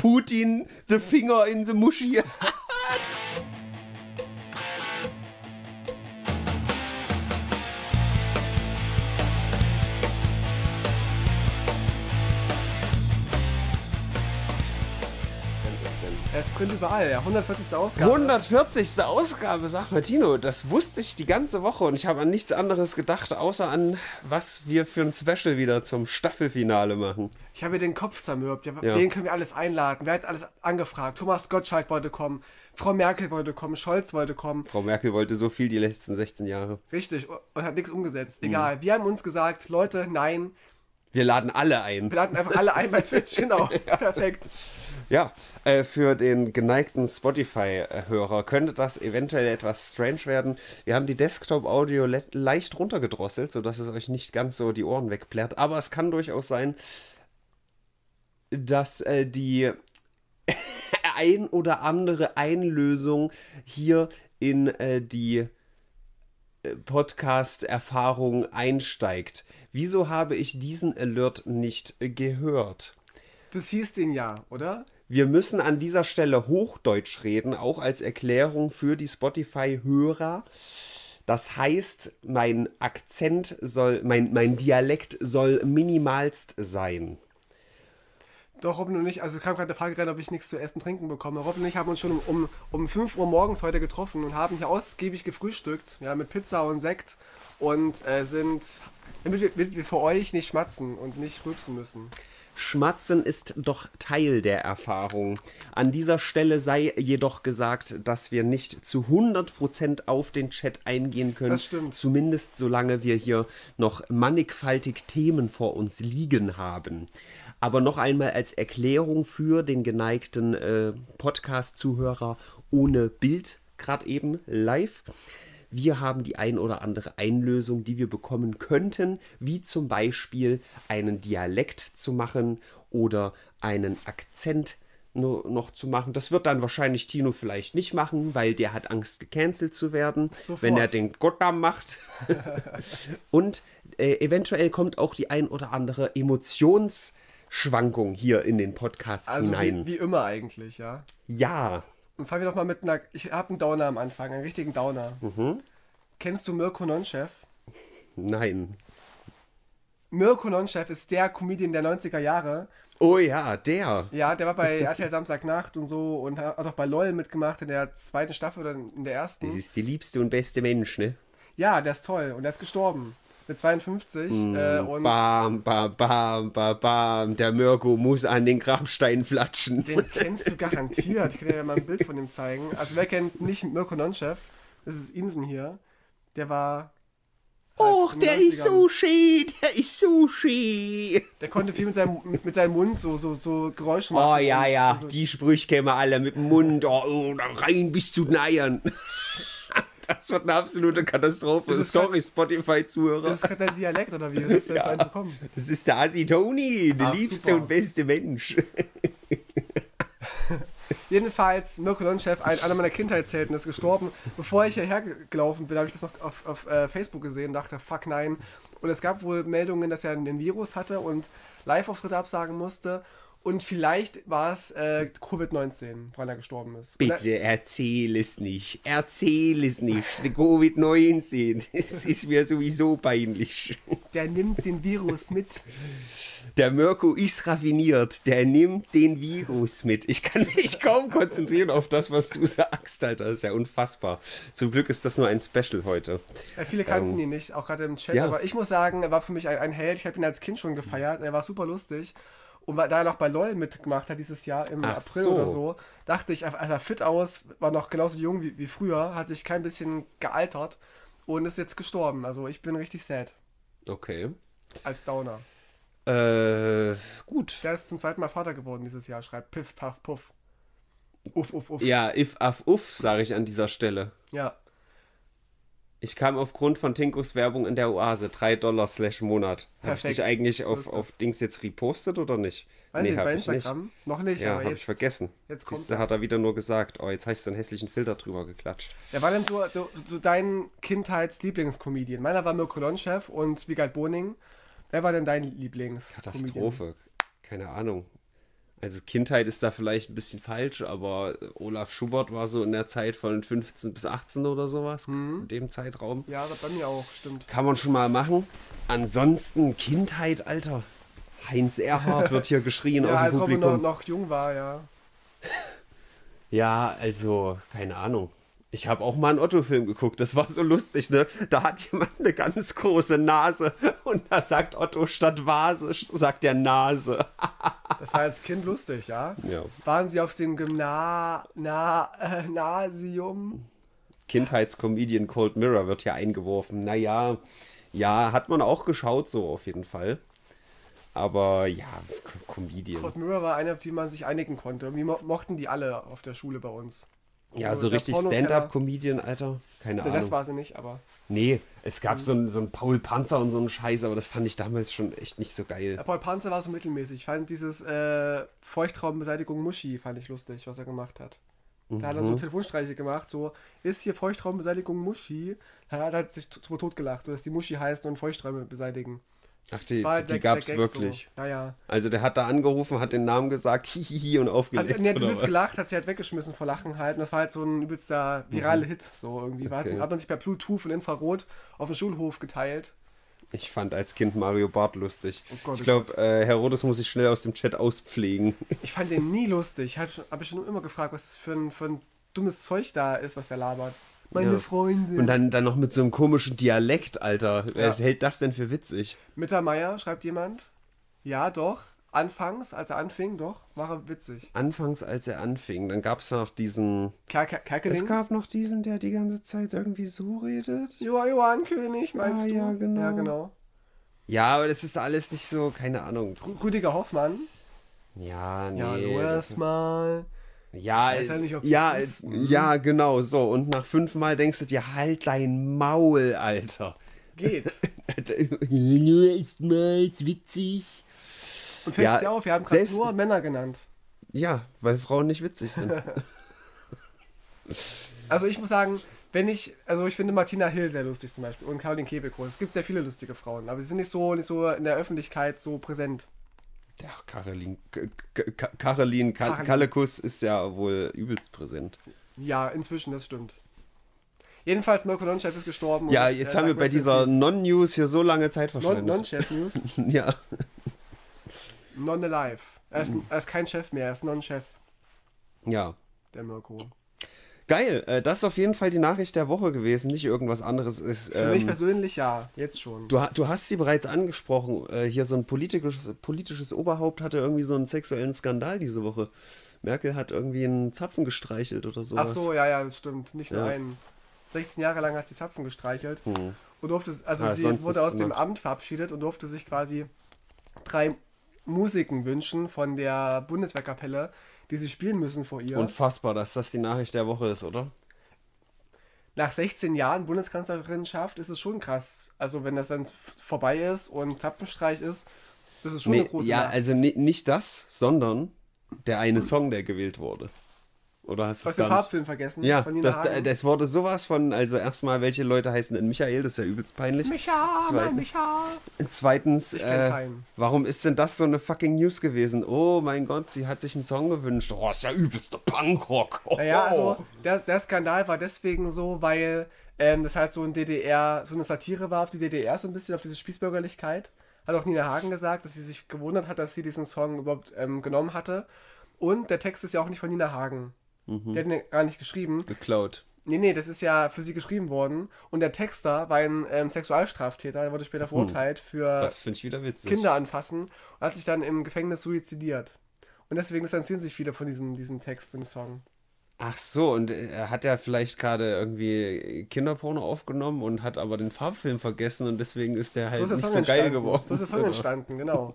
Putin the finger in the muschi. Print überall, ja. 140. Ausgabe. 140. Ausgabe, sag mal Tino, das wusste ich die ganze Woche und ich habe an nichts anderes gedacht, außer an was wir für ein Special wieder zum Staffelfinale machen. Ich habe mir den Kopf zermürbt. Ja, Ja. Wen können wir alles einladen? Wer hat alles angefragt? Thomas Gottschalk wollte kommen, Frau Merkel wollte kommen, Scholz wollte kommen. Frau Merkel wollte so viel die letzten 16 Jahre. Richtig, und hat nichts Mhm. umgesetzt. Egal. Wir haben uns gesagt, Leute, nein. Wir laden alle ein. Wir laden einfach alle ein bei Twitch. Genau. Perfekt. Ja, äh, für den geneigten Spotify-Hörer könnte das eventuell etwas strange werden. Wir haben die Desktop-Audio le leicht runtergedrosselt, sodass es euch nicht ganz so die Ohren wegplärt. Aber es kann durchaus sein, dass äh, die ein oder andere Einlösung hier in äh, die Podcast-Erfahrung einsteigt. Wieso habe ich diesen Alert nicht gehört? Das hieß den ja, oder? Wir müssen an dieser Stelle Hochdeutsch reden, auch als Erklärung für die Spotify-Hörer. Das heißt, mein Akzent soll, mein, mein Dialekt soll minimalst sein. Doch, Robin und ich, also kam gerade der Frage rein, ob ich nichts zu essen, trinken bekomme. Robin und ich haben uns schon um, um, um 5 Uhr morgens heute getroffen und haben hier ausgiebig gefrühstückt, ja, mit Pizza und Sekt und äh, sind, damit wir, damit wir für euch nicht schmatzen und nicht rülpsen müssen. Schmatzen ist doch Teil der Erfahrung. An dieser Stelle sei jedoch gesagt, dass wir nicht zu 100% auf den Chat eingehen können. Das stimmt. Zumindest solange wir hier noch mannigfaltig Themen vor uns liegen haben. Aber noch einmal als Erklärung für den geneigten äh, Podcast-Zuhörer ohne Bild, gerade eben live. Wir haben die ein oder andere Einlösung, die wir bekommen könnten, wie zum Beispiel einen Dialekt zu machen oder einen Akzent no- noch zu machen. Das wird dann wahrscheinlich Tino vielleicht nicht machen, weil der hat Angst, gecancelt zu werden, Sofort. wenn er den Gottam macht. Und äh, eventuell kommt auch die ein oder andere Emotionsschwankung hier in den Podcast Also hinein. wie, wie immer eigentlich, ja. ja, Und fangen wir doch mal mit einer, ich habe einen Downer am Anfang, einen richtigen Downer. Mhm. Kennst du Mirko Nonchef? nein. Mirko Nonchef ist der Comedian der 90er Jahre. Oh ja, der. Ja, der war bei RTL Samstagnacht und so und hat auch bei LOL mitgemacht in der zweiten Staffel oder in der ersten. Das ist die liebste und beste Mensch, ne? Ja, der ist toll und der ist gestorben. Mit 52. Äh, und Bam, bam, bam, bam, bam. Der Mirko muss an den Grabstein flatschen. den kennst du garantiert. Ich kann dir ja mal ein Bild von ihm zeigen. Also wer kennt nicht Mirko Nonchef? Das ist Imsen hier. Der war. Och, in den der ist 90ern. so schön, der ist so schön. Der konnte viel mit seinem, mit, mit seinem Mund so, so, so Geräusche Oh machen. ja, und- ja, und so. die Sprüche wir alle mit dem Mund. Oh, oh, da rein bis zu den Eiern. Das wird eine absolute Katastrophe. Ist Sorry, Spotify-Zuhörer. Das ist gerade dein Dialekt oder wie? Du denn Ja. Das ist der Asi Tony, der Ach, liebste super. und beste Mensch. Jedenfalls, Mirko Nonchef, ein, einer meiner Kindheitshelden, ist gestorben. Bevor ich hierher ge- gelaufen bin, habe ich das noch auf, auf äh, Facebook gesehen und dachte, fuck nein. Und es gab wohl Meldungen, dass er einen Virus hatte und Live-Auftritte absagen musste. Und vielleicht war es äh, Covid-19, woran er gestorben ist. Bitte erzähl es nicht. Erzähl es nicht. Der Covid-19. Das ist mir sowieso peinlich. Der nimmt den Virus mit. Der Mirko ist raffiniert. Der nimmt den Virus mit. Ich kann mich kaum konzentrieren auf das, was du sagst, Alter. Das ist ja unfassbar. Zum Glück ist das nur ein Special heute. Ja, viele kannten ihn nicht, auch gerade im Chat. ja. Aber ich muss sagen, er war für mich ein, ein Held. Ich habe ihn als Kind schon gefeiert. Er war super lustig. Und weil- da er noch bei LOL mitgemacht hat dieses Jahr im Ach April so. oder so, dachte ich, er sah fit aus, war noch genauso jung wie, wie früher, hat sich kein bisschen gealtert und ist jetzt gestorben. Also ich bin richtig sad Okay. als Downer. Äh, gut. Der ist zum zweiten Mal Vater geworden dieses Jahr, schreibt Piff, Puff, Puff. Uff, uff, uff. Ja, if, af, uff, sage ich an dieser Stelle. Ja. Ich kam aufgrund von Tinkos Werbung in der Oase. 3 Dollar slash Monat. Habe ich dich eigentlich So auf, auf Dings jetzt repostet oder nicht? Weiß nicht, hab bei ich nicht. Instagram? Noch nicht, Ja, aber habe ich vergessen. jetzt kommt Siehste, hat er wieder nur gesagt. Oh, jetzt hast du einen hässlichen Filter drüber geklatscht. Wer war denn so, so, so dein Kindheits-Lieblingscomedian? Meiner war Mirko Lonchef und Wiegald Boning. Wer war denn dein Lieblings? Katastrophe. Keine Ahnung. Also Kindheit ist da vielleicht ein bisschen falsch, aber Olaf Schubert war so in der Zeit von 15 bis 18 oder sowas, in dem Zeitraum. Ja, das bei mir auch, stimmt. Kann man schon mal machen. Ansonsten Kindheit, Alter. Heinz Erhardt wird hier geschrien Ja, als dem Robin Publikum. noch, noch jung war, ja. Ja, also, keine Ahnung. Ich habe auch mal einen Otto-Film geguckt, das war so lustig, ne? Da hat jemand eine ganz große Nase und da sagt Otto statt Vase, sagt der Nase. Das war als Kind lustig, ja. Ja. Waren Sie auf dem Gymna Na äh, Nasium? Kindheitscomedian Cold Mirror wird hier eingeworfen. Naja, ja, hat man auch geschaut, so auf jeden Fall. Aber ja, Co- Comedian. Cold Mirror war eine, auf die man sich einigen konnte. Mo mochten die alle auf der Schule bei uns. Ja, so richtig. Stand-up-Comedian, Alter. Keine Das Ahnung. war sie nicht, aber. Nee, es gab so einen so einen Paul Panzer und so einen Scheiß, aber das fand ich damals schon echt nicht so geil. Ja, Paul Panzer war so mittelmäßig. Ich fand dieses äh, Feuchtraumbeseitigung Muschi fand ich lustig, was er gemacht hat. Da hat er Mhm. so Telefonstreiche gemacht, so, ist hier Feuchtraumbeseitigung Muschi? Da hat er sich tot gelacht, so dass die Muschi heißen und Feuchträume beseitigen. Ach, die, die gab's der Gag wirklich. So. Ja, ja. Also der hat da angerufen, hat den Namen gesagt, hihihi und Hat, aufgelegt. hat oder übelst was? gelacht, hat sie halt weggeschmissen vor Lachen halt. Und das war halt so ein übelster virale Hit. So irgendwie. Okay. hat, hat man sich per Bluetooth und Infrarot auf dem Schulhof geteilt. Ich fand als Kind Mario Barth lustig. Oh Gott, ich oh glaube, äh, Herodes muss ich schnell aus dem Chat auspflegen. Ich fand den nie lustig. Habe hab ich schon immer gefragt, was das für ein, für ein dummes Zeug da ist, was der labert. Meine Ja. Freunde. Und dann, dann noch mit so einem komischen Dialekt, Alter. Wer Ja. hält das denn für witzig? Mittermeier, schreibt jemand. Ja, doch. Anfangs, als er anfing, doch, war er witzig. Anfangs, als er anfing, dann gab es noch diesen. Ker Ker Kerkeling? Es gab noch diesen, der die ganze Zeit irgendwie so redet. Joa, Johann König, meinst Ah, du? ja, genau. Ja, genau. Ja, aber das ist alles nicht so, keine Ahnung. Rüdiger Hoffmann. Ja, nee. Ja, hallo das- erstmal. Ja, ja nicht, ja, ist. äh, ja, genau, so. Und nach fünfmal denkst du dir, halt dein Maul, Alter. Geht. Nur ist mal witzig. Und fällt Ja, dir auf, wir haben gerade nur Männer genannt. Ja, weil Frauen nicht witzig sind. Also ich muss sagen, wenn ich, also ich finde Martina Hill sehr lustig zum Beispiel und Caroline Kebekus. Es gibt sehr viele lustige Frauen, aber sie sind nicht so, nicht so in der Öffentlichkeit so präsent. Ja, Caroline, K- K- Caroline Ka- Caroline. Kallekus ist ja wohl übelst präsent. Ja, inzwischen, das stimmt. Jedenfalls, Mirko Nonchef ist gestorben. Ja, jetzt äh, haben wir bei dieser. Non-News hier so lange Zeit Non- verschwendet. Non-Chef News. ja. Non alive. Er er ist kein Chef mehr, er ist Non-Chef, ja. der Mirko. Geil, äh, das ist auf jeden Fall die Nachricht der Woche gewesen, nicht irgendwas anderes. Ist, Für mich ähm, persönlich ja, jetzt schon. Du, du hast sie bereits angesprochen. Äh, hier so ein politisches, politisches Oberhaupt hatte irgendwie so einen sexuellen Skandal diese Woche. Merkel hat irgendwie einen Zapfen gestreichelt oder Ach sowas. so, ja, ja, das stimmt. Nicht nur Ja. einen. 16 Jahre lang hat sie Zapfen gestreichelt Hm. und durfte, also Ah, sie wurde aus dem. Amt verabschiedet und durfte sich quasi drei Musiken wünschen von der Bundeswehrkapelle, die sie spielen müssen vor ihr. Unfassbar, dass das die Nachricht der Woche ist, oder? Nach 16 Jahren Bundeskanzlerinnenschaft ist es schon krass. Also wenn das dann vorbei ist und Zapfenstreich ist, das ist schon Nee, eine große ja, Nachricht. also ni- nicht das, sondern der eine Song, der gewählt wurde. Oder hast du es den? Farbfilm vergessen? Ja, das, das wurde sowas von, also erstmal, welche Leute heißen denn Michael, das ist ja übelst peinlich. Micha, Zweitens- Micha. Zweitens, äh, warum ist denn das so eine fucking News gewesen? Oh mein Gott, sie hat sich einen Song gewünscht. Oh, ist ja übelster Punkrock. Oh. Naja, also der, der Skandal war deswegen so, weil ähm, das halt so ein DDR, so eine Satire war auf die DDR, so ein bisschen auf diese Spießbürgerlichkeit. Hat auch Nina Hagen gesagt, dass sie sich gewundert hat, dass sie diesen Song überhaupt ähm, genommen hatte. Und der Text ist ja auch nicht von Nina Hagen. Mhm. Der hat ihn gar nicht geschrieben. geklaut. Nee, nee, das ist ja für sie geschrieben worden. Und der Texter war ein ähm, Sexualstraftäter, der wurde später verurteilt für. Kinder anfassen und hat sich dann im Gefängnis suizidiert. Und deswegen distanzieren sich viele von diesem, diesem Text im Song. Ach so, und er hat ja vielleicht gerade irgendwie Kinderporno aufgenommen und hat aber den Farbfilm vergessen und deswegen ist der halt so ist der nicht so geil geworden. So ist der Song entstanden, genau.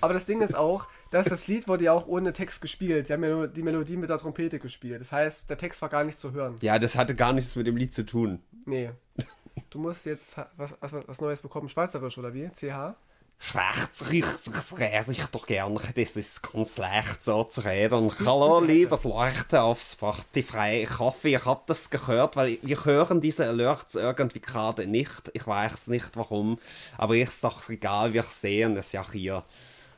Aber das Ding ist auch, dass das Lied wurde ja auch ohne Text gespielt. Sie haben ja nur die Melodie mit der Trompete gespielt. Das heißt, der Text war gar nicht zu hören. Ja, das hatte gar nichts mit dem Lied zu tun. Nee. Du musst jetzt was, was, was Neues bekommen. Schweizerisch oder wie? CH? Schwarz das rede ich doch gerne. Das ist ganz leicht so zu reden. Hallo, liebe Leute auf Spotify. Ich hoffe, ihr habt das gehört, weil wir hören diese Alerts irgendwie gerade nicht. Ich weiß nicht warum, aber ist doch egal, wir sehen es ja hier.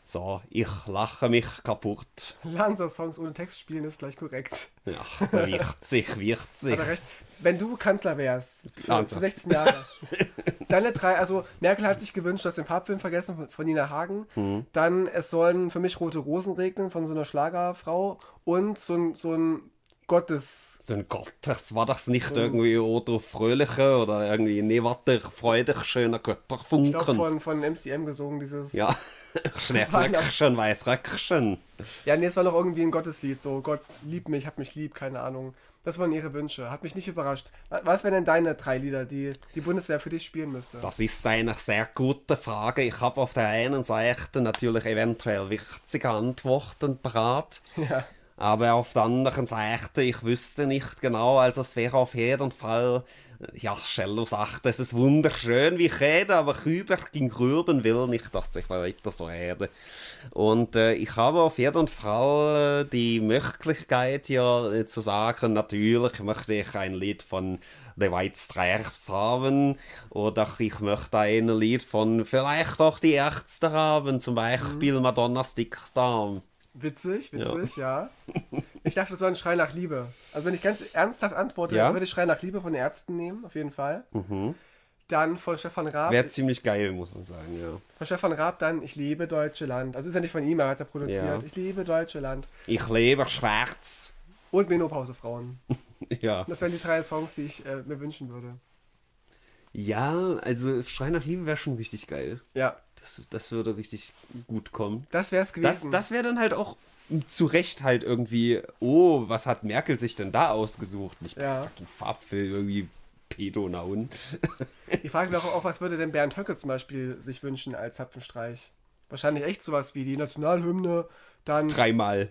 So, ich lache mich kaputt. Lanza-Songs ohne Text spielen ist gleich korrekt. Ja, wichtig, wichtig. Hat er recht. Wenn du Kanzler wärst, für, für 16 Jahre, deine drei, also Merkel hat sich gewünscht, du hast den Papstfilm vergessen von, Nina Hagen, Mhm. dann es sollen für mich rote Rosen regnen von so einer Schlagerfrau und so ein, so ein Gottes... So ein Gott, das war das nicht irgendwie oder fröhliche oder irgendwie, nee, warte, freudig, schöner Ich glaube, Götterfunken. von, von MCM gesungen, dieses... Ja, Schneeflöckchen, Weißröckchen. Ja, nee, es war noch irgendwie ein Gotteslied, so Gott lieb mich, hab mich lieb, keine Ahnung. Das waren ihre Wünsche, hat mich nicht überrascht. Wa- Was wären denn deine drei Lieder, die die Bundeswehr für dich spielen müsste? Das ist eine sehr gute Frage. Ich habe auf der einen Seite natürlich eventuell wichtige Antworten parat. Ja. Aber auf der anderen Seite, ich wüsste nicht genau, also es wäre auf jeden Fall, ja, Cello sagt, es ist wunderschön, wie ich rede, aber Küber ging rüben will nicht, dass ich weiter so rede. Und äh, ich habe auf jeden Fall äh, die Möglichkeit ja äh, zu sagen, natürlich möchte ich ein Lied von The White Stripes haben oder ich möchte ein Lied von vielleicht auch die Ärzte haben, zum Beispiel Madonna's Dickdarm. Witzig, witzig, ja. Ich dachte, das war ein Schrei nach Liebe. Also wenn ich ganz ernsthaft antworte, Ja? dann würde ich Schrei nach Liebe von den Ärzten nehmen, auf jeden Fall. Dann von Stefan Raab. Wäre ziemlich geil, muss man sagen, ja. Von Stefan Raab dann Ich liebe deutsche Land. Also ist ja nicht von ihm, er hat ja produziert. Ja. Ich liebe deutsche Land. Ich lebe schwarz. Und Menopausefrauen. Ja. Das wären die drei Songs, die ich äh, mir wünschen würde. Ja, also Schrei nach Liebe wäre schon richtig geil. Ja, Das, das würde richtig gut kommen. das wäre es Das, gewesen. das wäre dann halt auch zu Recht halt irgendwie, oh, was hat Merkel sich denn da ausgesucht? Nicht Ja. fucking Farbfilm, irgendwie Pedonauen. Ich frage mich auch, auch, was würde denn Bernd Höcke zum Beispiel sich wünschen als Zapfenstreich? Wahrscheinlich echt sowas wie die Nationalhymne, dann. Dreimal.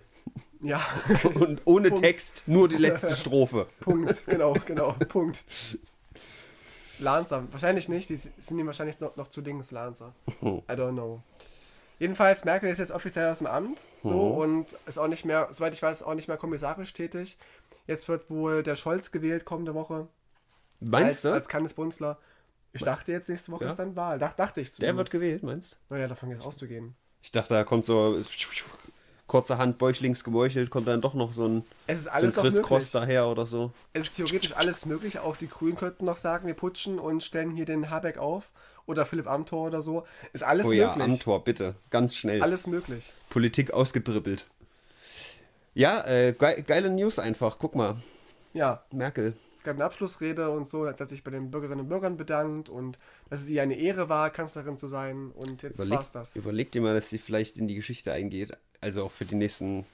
Ja, Und ohne Punkt. Text, nur die letzte Strophe. Punkt. Genau, genau, Punkt. Lancer, wahrscheinlich nicht, die sind ihm wahrscheinlich noch, noch zu Dings Lancer. I don't know. Jedenfalls, Merkel ist jetzt offiziell aus dem Amt so Mhm. und ist auch nicht mehr, soweit ich weiß, auch nicht mehr kommissarisch tätig. Jetzt wird wohl der Scholz gewählt kommende Woche Meinst als, du? als Kanzlerbunzler. Ich dachte jetzt nächste Woche Ja. ist dann Wahl. Dach, dachte ich Der zumindest. wird gewählt, meinst du? Naja, davon jetzt auszugehen. Ich dachte, da kommt so kurzerhand bäuchlings gemeuchelt, kommt dann doch noch so ein, Es ist so ein alles Chris. Cross daher oder so. Es ist theoretisch alles möglich. Auch die Grünen könnten noch sagen, wir putschen und stellen hier den Habeck auf. Oder Philipp Amthor oder so. Ist alles Oh ja, möglich. Amtor, bitte. Ganz schnell. Alles möglich. Politik ausgedribbelt. Ja, äh, ge geile News einfach. Guck mal, Ja, Merkel. Es gab eine Abschlussrede und so. Jetzt hat sich bei den Bürgerinnen und Bürgern bedankt und dass es ihr eine Ehre war, Kanzlerin zu sein. Und jetzt Überleg, war's das. überleg dir mal, dass sie vielleicht in die Geschichte eingeht. Also auch für die nächsten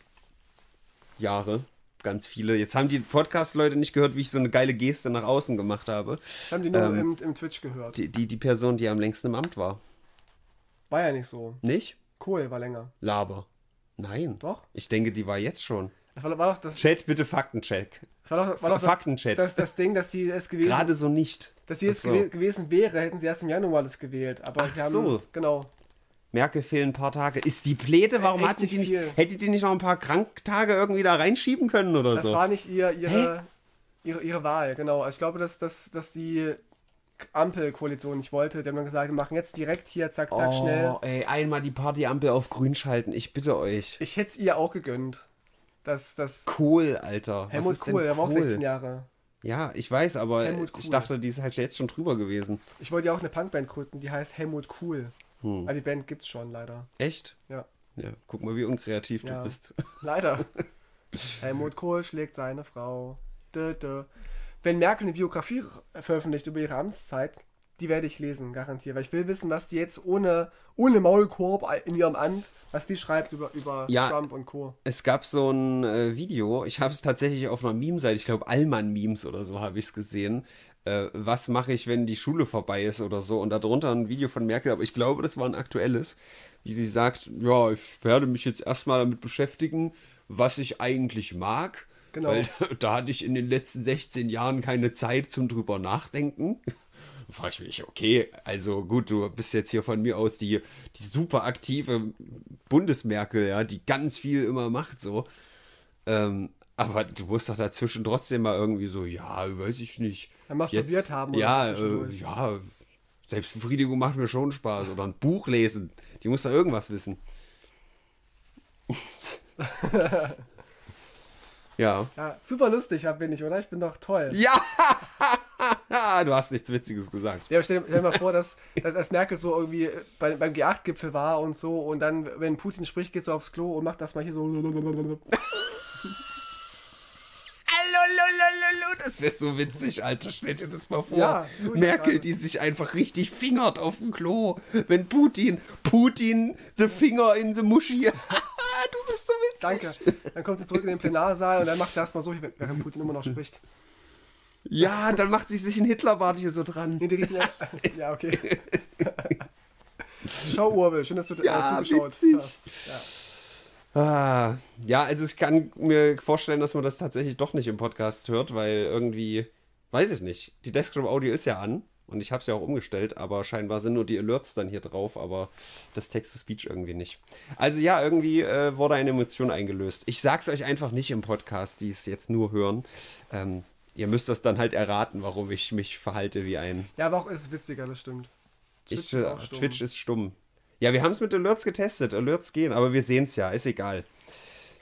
Jahre. Ganz viele. Jetzt haben die Podcast-Leute nicht gehört, wie ich so eine geile Geste nach außen gemacht habe. Das haben die nur Ähm, im, im Twitch gehört. Die, die, die Person, die am längsten im Amt war. War ja nicht so. Nicht? Kohl war länger. Laber. Nein. Doch? Ich denke, die war jetzt schon. Das war, war doch das, Chat, bitte Faktencheck. das, war doch, war doch Faktenchat. das, das Ding, dass sie es gewesen Gerade so nicht. Dass sie es so. gewe gewesen wäre, hätten sie erst im Januar das gewählt. Aber Ach sie haben. so. Genau. Merkel fehlen ein paar Tage. Ist die Pläte? Warum hat sie nicht die nicht? Hätte die nicht noch ein paar Kranktage irgendwie da reinschieben können oder Das so? war nicht ihr, ihre, ihre, ihre Wahl, genau. Also ich glaube, dass, dass, dass die Ampelkoalition nicht wollte. Die haben dann gesagt, wir machen jetzt direkt hier, zack, zack, schnell. Oh, ey, einmal die Partyampel auf grün schalten. Ich bitte euch. Ich hätte es ihr auch gegönnt. Dass, dass Kohl, Alter. Was Helmut denn Kohl, der war auch Kohl? 16 Jahre. Ja, ich weiß, aber ich dachte, die ist halt jetzt schon drüber gewesen. Ich wollte ja auch eine Punkband gründen, die heißt Helmut Cool. Hm. Aber die Band gibt's schon, leider. Echt? Ja. Ja, guck mal, wie unkreativ Ja. du bist. Leider. Helmut Kohl schlägt seine Frau. Dö, dö. Wenn Merkel eine Biografie veröffentlicht über ihre Amtszeit, die werde ich lesen, garantiert. Weil ich will wissen, was die jetzt ohne, ohne Maulkorb in ihrem Amt, was die schreibt über, über Ja. Trump und Co. Es gab so ein äh, Video, ich habe es tatsächlich auf einer Meme-Seite, ich glaube Allmann-Memes oder so habe ich es gesehen. Äh, was mache ich, wenn die Schule vorbei ist oder so? Und darunter ein Video von Merkel, aber ich glaube, das war ein aktuelles, wie sie sagt, ja, ich werde mich jetzt erstmal damit beschäftigen, was ich eigentlich mag. Genau. Weil da hatte ich in den letzten 16 Jahren keine Zeit zum drüber nachdenken. Da frage ich mich, okay, also gut, du bist jetzt hier von mir aus die, die super aktive Bundesmerkel, ja, die ganz viel immer macht, so. Ähm, aber du musst doch dazwischen trotzdem mal irgendwie so, ja, weiß ich nicht. Dann masturbiert haben oder Ja, äh, ja, Selbstbefriedigung macht mir schon Spaß. Oder ein Buch lesen. Die muss da irgendwas wissen. ja. Ja, super lustig bin ich, oder? Ich bin doch toll. Ja! du hast nichts Witziges gesagt. Ja, aber stell, dir mal vor, dass, dass, dass Merkel so irgendwie bei, beim G8-Gipfel war und so und dann, wenn Putin spricht, geht so aufs Klo und macht das mal hier so. Das wäre so witzig, Alter. Stell dir das mal vor. Ja, Merkel, die sich einfach richtig fingert auf dem Klo. Wenn Putin, Putin, the finger in the muschi. du bist. Danke. Dann kommt sie zurück in den Plenarsaal und dann macht sie erstmal so, während Putin immer noch spricht. Ja, dann macht sie sich einen Hitlerbart hier so dran. Nee, die riechen ja. Ja, okay. Schau, Urbel, schön, dass du Ja, äh, zugeschaut witzig. hast. Ja. Ah, ja, also ich kann mir vorstellen, dass man das tatsächlich doch nicht im Podcast hört, weil irgendwie, weiß ich nicht. Die Desktop Audio ist ja an und ich habe es ja auch umgestellt, aber scheinbar sind nur die Alerts dann hier drauf, aber das Text-to-Speech irgendwie nicht. Also ja, irgendwie äh, wurde eine Emotion eingelöst. Ich sag's euch einfach nicht im Podcast, die es jetzt nur hören. Ähm, ihr müsst das dann halt erraten, warum ich mich verhalte wie ein ja, aber auch ist es witziger, das stimmt. ich, ist äh, auch stumm. Twitch ist stumm. Ja, wir haben es mit Alerts getestet. Alerts gehen, aber wir sehen es ja, ist egal.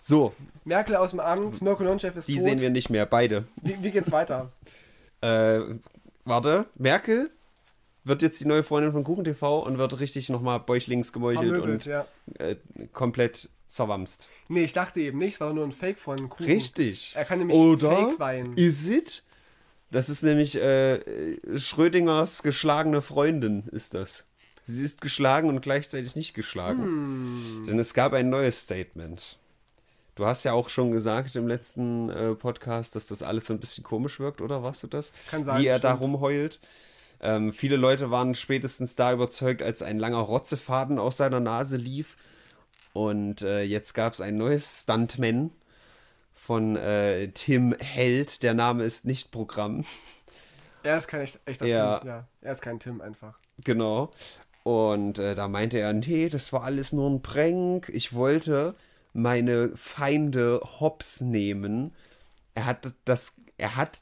So, Merkel aus dem Amt, Mirko Nonchef ist die tot. sehen wir nicht mehr, beide. Wie, wie geht's weiter? Äh, warte, Merkel wird jetzt die neue Freundin von KuchenTV und wird richtig nochmal bäuchlings gemeuchelt Vermöbelt, und ja. äh, komplett zerwamst. Nee, ich dachte eben nicht, es war nur ein Fake von Kuchen. Richtig. Er kann nämlich Oder Fake weinen. is it? Das ist nämlich äh, Schrödingers geschlagene Freundin, ist das. Sie ist geschlagen und gleichzeitig nicht geschlagen. Hm. Denn es gab ein neues Statement. Du hast ja auch schon gesagt im letzten äh, Podcast, dass das alles so ein bisschen komisch wirkt, oder warst du das? Kann sein, Wie er da stimmt. rumheult. Ähm, viele Leute waren spätestens da überzeugt, als ein langer Rotzefaden aus seiner Nase lief. Und äh, jetzt gab es ein neues Stuntman von äh, Tim Held. Der Name ist nicht Programm. Er ist kein echt, echter Ja. Tim. Ja, er ist kein Tim einfach. Genau. Und äh, da meinte er, nee, das war alles nur ein Prank. Ich wollte meine Feinde hops nehmen. Er hat das, er hat,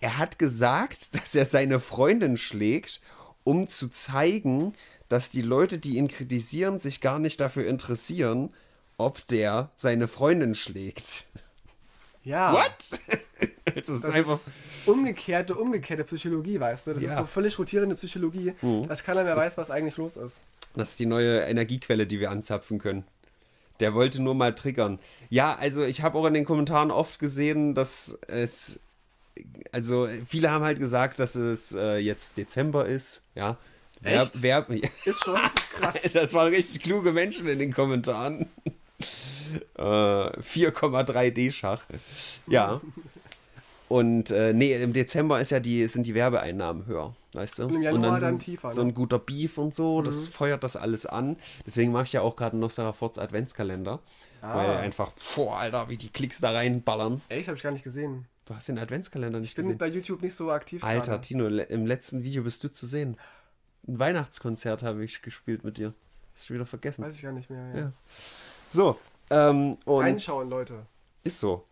er hat gesagt, dass er seine Freundin schlägt, um zu zeigen, dass die Leute, die ihn kritisieren, sich gar nicht dafür interessieren, ob der seine Freundin schlägt. Ja. What? es ist Das einfach. ist umgekehrte, umgekehrte Psychologie, weißt du? Das ist Ja. Mhm. so völlig rotierende Psychologie, dass keiner mehr weiß, was eigentlich los ist. Das ist die neue Energiequelle, die wir anzapfen können. Der wollte nur mal triggern. Ja, also ich habe auch in den Kommentaren oft gesehen, dass es. Also viele haben halt gesagt, dass es äh, jetzt Dezember ist. Ja. Wer, Echt? wer, Ist schon krass. das waren richtig kluge Menschen in den Kommentaren. äh, 4,3D-Schach. Ja. Und äh, nee, im Dezember ist ja die, sind die Werbeeinnahmen höher, weißt du? Und im Januar so, dann ein- tiefer, So ne? ein guter Beef und so, das feuert das alles an. Deswegen mache ich ja auch gerade noch Sarah Fords Adventskalender. Ah. Weil einfach, boah, Alter, wie die Klicks da reinballern. Echt, habe ich gar nicht gesehen. Du hast den Adventskalender nicht Ich bin gesehen. bei YouTube nicht so aktiv. Alter, gerade. Tino, im letzten Video bist du zu sehen. Ein Weihnachtskonzert habe ich gespielt mit dir. Hast du wieder vergessen. Weiß ich gar nicht mehr. Ja. Ja. So, ähm, und Reinschauen, Leute. ist so.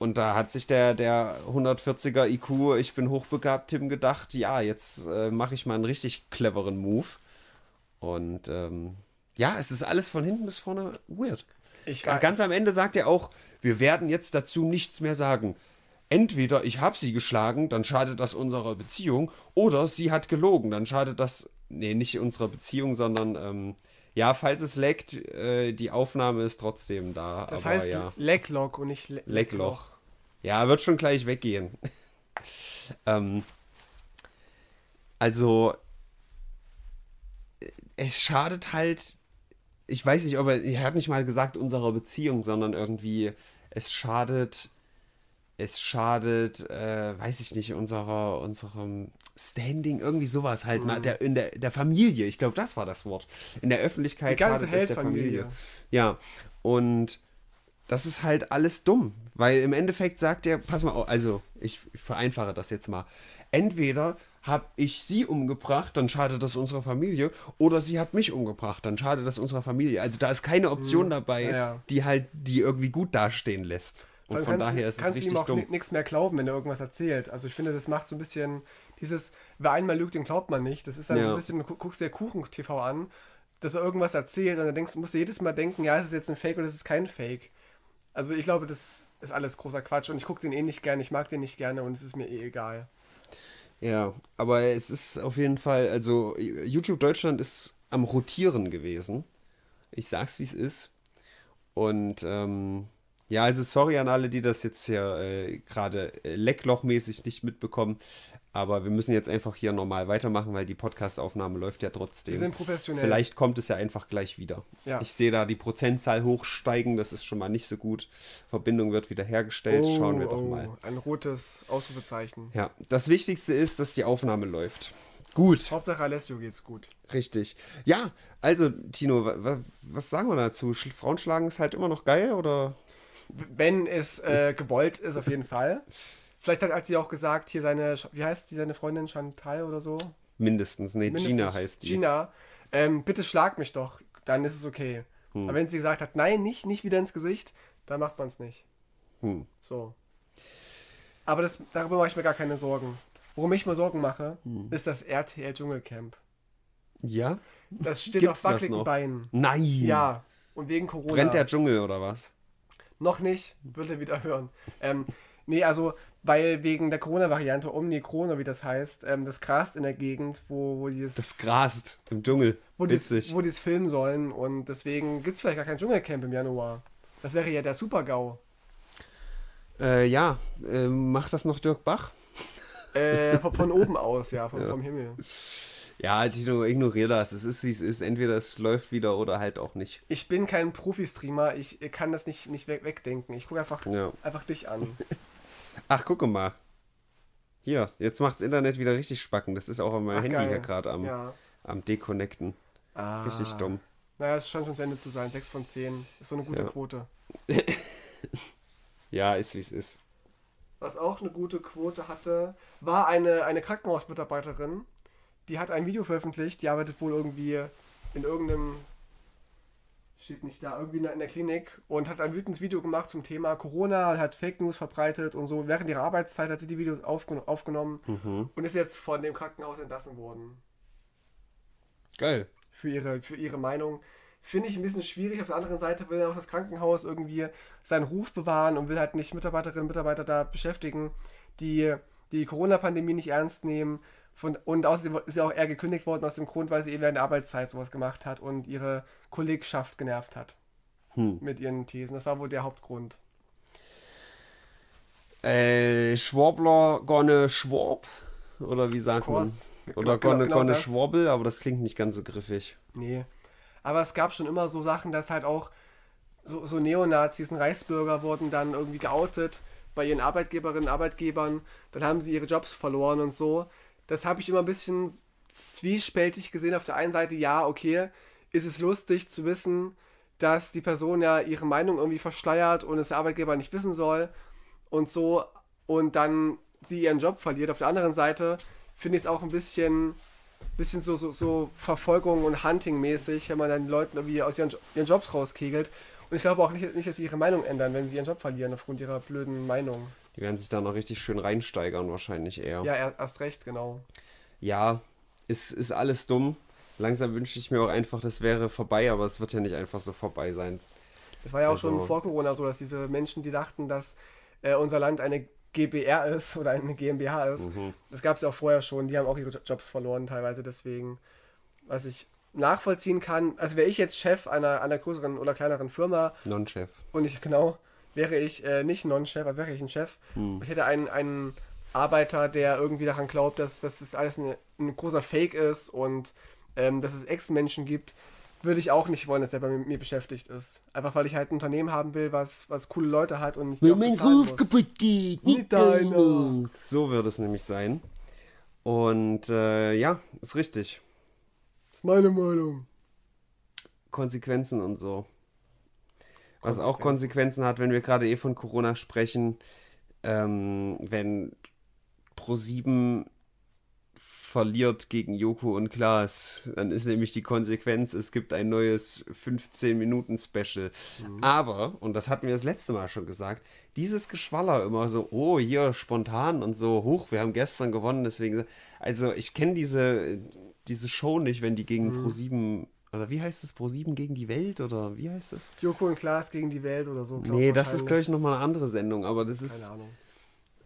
Und da hat sich der, der 140er IQ, ich bin hochbegabt, Tim gedacht, ja, jetzt äh, mache ich mal einen richtig cleveren Move. Und ähm, ja, es ist alles von hinten bis vorne weird. Ich Ga- Ganz am Ende sagt er auch, wir werden jetzt dazu nichts mehr sagen. Entweder ich habe sie geschlagen, dann schadet das unserer Beziehung, oder sie hat gelogen, dann schadet das, nee, nicht unserer Beziehung, sondern, ähm, ja, falls es leckt, äh, die Aufnahme ist trotzdem da. das aber heißt ja. Lecklock und nicht Le Leckloch. Ja, wird schon gleich weggehen. ähm, also, es schadet halt, ich weiß nicht, ob er, er hat nicht mal gesagt unserer Beziehung, sondern irgendwie, es schadet, es schadet, äh, weiß ich nicht, unserer, unserem Standing, irgendwie sowas halt, na, der, in der, der Familie, ich glaube, das war das Wort. In der Öffentlichkeit Die ganze schadet es der. Familie. Ja, und das ist halt alles dumm, weil im Endeffekt sagt er, pass mal, auf, also ich, ich vereinfache das jetzt mal. Entweder habe ich sie umgebracht, dann schadet das unserer Familie, oder sie hat mich umgebracht, dann schadet das unserer Familie. Also da ist keine Option dabei, ja, ja. die halt die irgendwie gut dastehen lässt. Und von kannst, daher ist es kannst du richtig ihm auch dumm. nichts mehr glauben, wenn er irgendwas erzählt. Also ich finde, das macht so ein bisschen dieses, wer einmal lügt, den glaubt man nicht. Das ist dann so Ja. ein bisschen, du gu- guckst dir Kuchen-TV an. dass er irgendwas erzählt und dann denkst, musst du jedes Mal denken, ja, ist es jetzt ein Fake oder ist es kein Fake. Also ich glaube, das ist alles großer Quatsch und ich gucke den eh nicht gerne, ich mag den nicht gerne und es ist mir eh egal. Ja, aber es ist auf jeden Fall, also YouTube Deutschland ist am Rotieren gewesen. Ich sag's, wie es ist. Und ähm, ja, also sorry an alle, die das jetzt hier äh, gerade äh, lecklochmäßig nicht mitbekommen. Aber wir müssen jetzt einfach hier normal weitermachen, weil die Podcast-Aufnahme läuft ja trotzdem. Wir sind professionell. Vielleicht kommt es ja einfach gleich wieder. Ja. Ich sehe da die Prozentzahl hochsteigen, das ist schon mal nicht so gut. Verbindung wird wieder hergestellt. Oh, Schauen wir doch oh, mal. Ein rotes Ausrufezeichen. Ja, das Wichtigste ist, dass die Aufnahme läuft. Gut, Hauptsache Alessio geht's gut. richtig. Ja, also Tino, wa- wa- was sagen wir dazu? Frauen schlagen ist halt immer noch geil oder? Wenn es äh, gewollt ist, auf jeden Fall. Vielleicht hat, hat sie auch gesagt, hier seine, wie heißt die, seine Freundin Chantal oder so? Mindestens, nee, Mindestens Gina heißt die. Gina, ähm, bitte schlag mich doch, dann ist es okay. Hm. Aber wenn sie gesagt hat, nein, nicht, nicht wieder ins Gesicht, dann macht man es nicht. Hm. So. Aber das, darüber mache ich mir gar keine Sorgen. Worum ich mir Sorgen mache, Hm. ist das RTL Dschungelcamp. Ja? Das steht Gibt's auf wackeligen? Beinen. Nein! Ja. Und wegen Corona. Brennt der Dschungel oder was? Noch nicht, würde wieder hören. Ähm, nee, also, weil wegen der Corona-Variante Omikron, oder wie das heißt, ähm, das grast in der Gegend, wo, wo die es Das grast im Dschungel. wo die es Witzig. wo die's filmen sollen. Und deswegen gibt es vielleicht gar kein Dschungelcamp im Januar. Das wäre ja der Super-GAU. Äh, ja, äh, macht das noch Dirk Bach? Äh, von, von oben aus, ja, vom, Ja. vom Himmel. Ja, Tino, ignorier das. Es ist, wie es ist. Entweder es läuft wieder oder halt auch nicht. Ich bin kein Profi-Streamer, ich kann das nicht, nicht weg, wegdenken. Ich gucke einfach, Ja. einfach dich an. Ach, gucke mal. Hier, jetzt macht's Internet wieder richtig spacken. Das ist auch an meinem Ach, Handy geil. hier gerade am, Ja. am Deconnecten. Ah. Richtig dumm. Naja, es scheint schon zu Ende zu sein. 6 von 10. Ist so eine gute Ja. Quote. Ja, ist wie es ist. Was auch eine gute Quote hatte, war eine, eine Krankenhausmitarbeiterin. Die hat ein Video veröffentlicht. Die arbeitet wohl irgendwie in irgendeinem. Steht nicht da, irgendwie in der- in der Klinik und hat ein wütendes Video gemacht zum Thema Corona, hat Fake News verbreitet und so. Während ihrer Arbeitszeit hat sie die Videos aufgen aufgenommen Mhm. und ist jetzt von dem Krankenhaus entlassen worden. Geil. für ihre, für ihre Meinung. Finde ich ein bisschen schwierig. Auf der anderen Seite will auch das Krankenhaus irgendwie seinen Ruf bewahren und will halt nicht Mitarbeiterinnen und Mitarbeiter da beschäftigen, die die Corona-Pandemie nicht ernst nehmen. Von, und außerdem ist sie auch eher gekündigt worden aus dem Grund, weil sie eben während der Arbeitszeit sowas gemacht hat und ihre Kollegschaft genervt hat Hm. mit ihren Thesen. Das war wohl der Hauptgrund. Äh, Schwarbler gone Schwab? Oder wie sagt man? Oder Genau- gone, genau gone das. Schwurbel, aber das klingt nicht ganz so griffig. Nee. Aber es gab schon immer so Sachen, dass halt auch so, so Neonazis und Reichsbürger wurden dann irgendwie geoutet bei ihren Arbeitgeberinnen und Arbeitgebern. Dann haben sie ihre Jobs verloren und so. Das habe ich immer ein bisschen zwiespältig gesehen. Auf der einen Seite, ja, okay, ist es lustig zu wissen, dass die Person ja ihre Meinung irgendwie verschleiert und es der Arbeitgeber nicht wissen soll und so und dann sie ihren Job verliert. Auf der anderen Seite finde ich es auch ein bisschen, bisschen so, so, so Verfolgung und Hunting-mäßig, wenn man dann Leuten irgendwie aus ihren, ihren Jobs rauskegelt. Und ich glaube auch nicht, nicht, dass sie ihre Meinung ändern, wenn sie ihren Job verlieren aufgrund ihrer blöden Meinung. Die werden sich da noch richtig schön reinsteigern, wahrscheinlich eher. Ja, er- erst recht, genau. Ja, ist, ist alles dumm. Langsam wünsche ich mir auch einfach, das wäre vorbei, aber es wird ja nicht einfach so vorbei sein. Es war ja auch Also- schon vor Corona so, dass diese Menschen, die dachten, dass äh, unser Land eine GBR ist oder eine GmbH ist, Mhm. das gab es ja auch vorher schon, die haben auch ihre Jo- Jobs verloren teilweise deswegen. Was ich nachvollziehen kann, also wäre ich jetzt Chef einer, einer größeren oder kleineren Firma Non-Chef. und ich genau, wäre ich äh, nicht Non-Chef, aber wäre ich ein Chef. Ich hätte einen, einen Arbeiter, der irgendwie daran glaubt, dass, dass das alles eine, ein großer Fake ist und ähm, dass es Ex-Menschen gibt, würde ich auch nicht wollen, dass er bei mir, beschäftigt ist. Einfach weil ich halt ein Unternehmen haben will, was, was coole Leute hat und ich die auch bezahlen muss. geht, nicht deiner. So wird es nämlich sein. Und äh, ja, ist richtig. Das ist meine Meinung. Konsequenzen und so. Was auch Konsequenzen. Hat, wenn wir gerade eh von Corona sprechen, ähm, wenn Pro7 verliert gegen Joko und Klaas, dann ist nämlich die Konsequenz, es gibt ein neues 15-Minuten-Special. Aber, und das hatten wir das letzte Mal schon gesagt, dieses Geschwaller immer so, oh, hier spontan und so, hoch, wir haben gestern gewonnen, deswegen, also ich kenne diese, diese Show nicht, wenn die gegen Pro7 Oder wie heißt es? Pro 7 gegen die Welt? Oder wie heißt es? Joko und Klaas gegen die Welt oder so. Nee, das ist, glaube ich, nochmal eine andere Sendung, aber das Keine ist. Ahnung.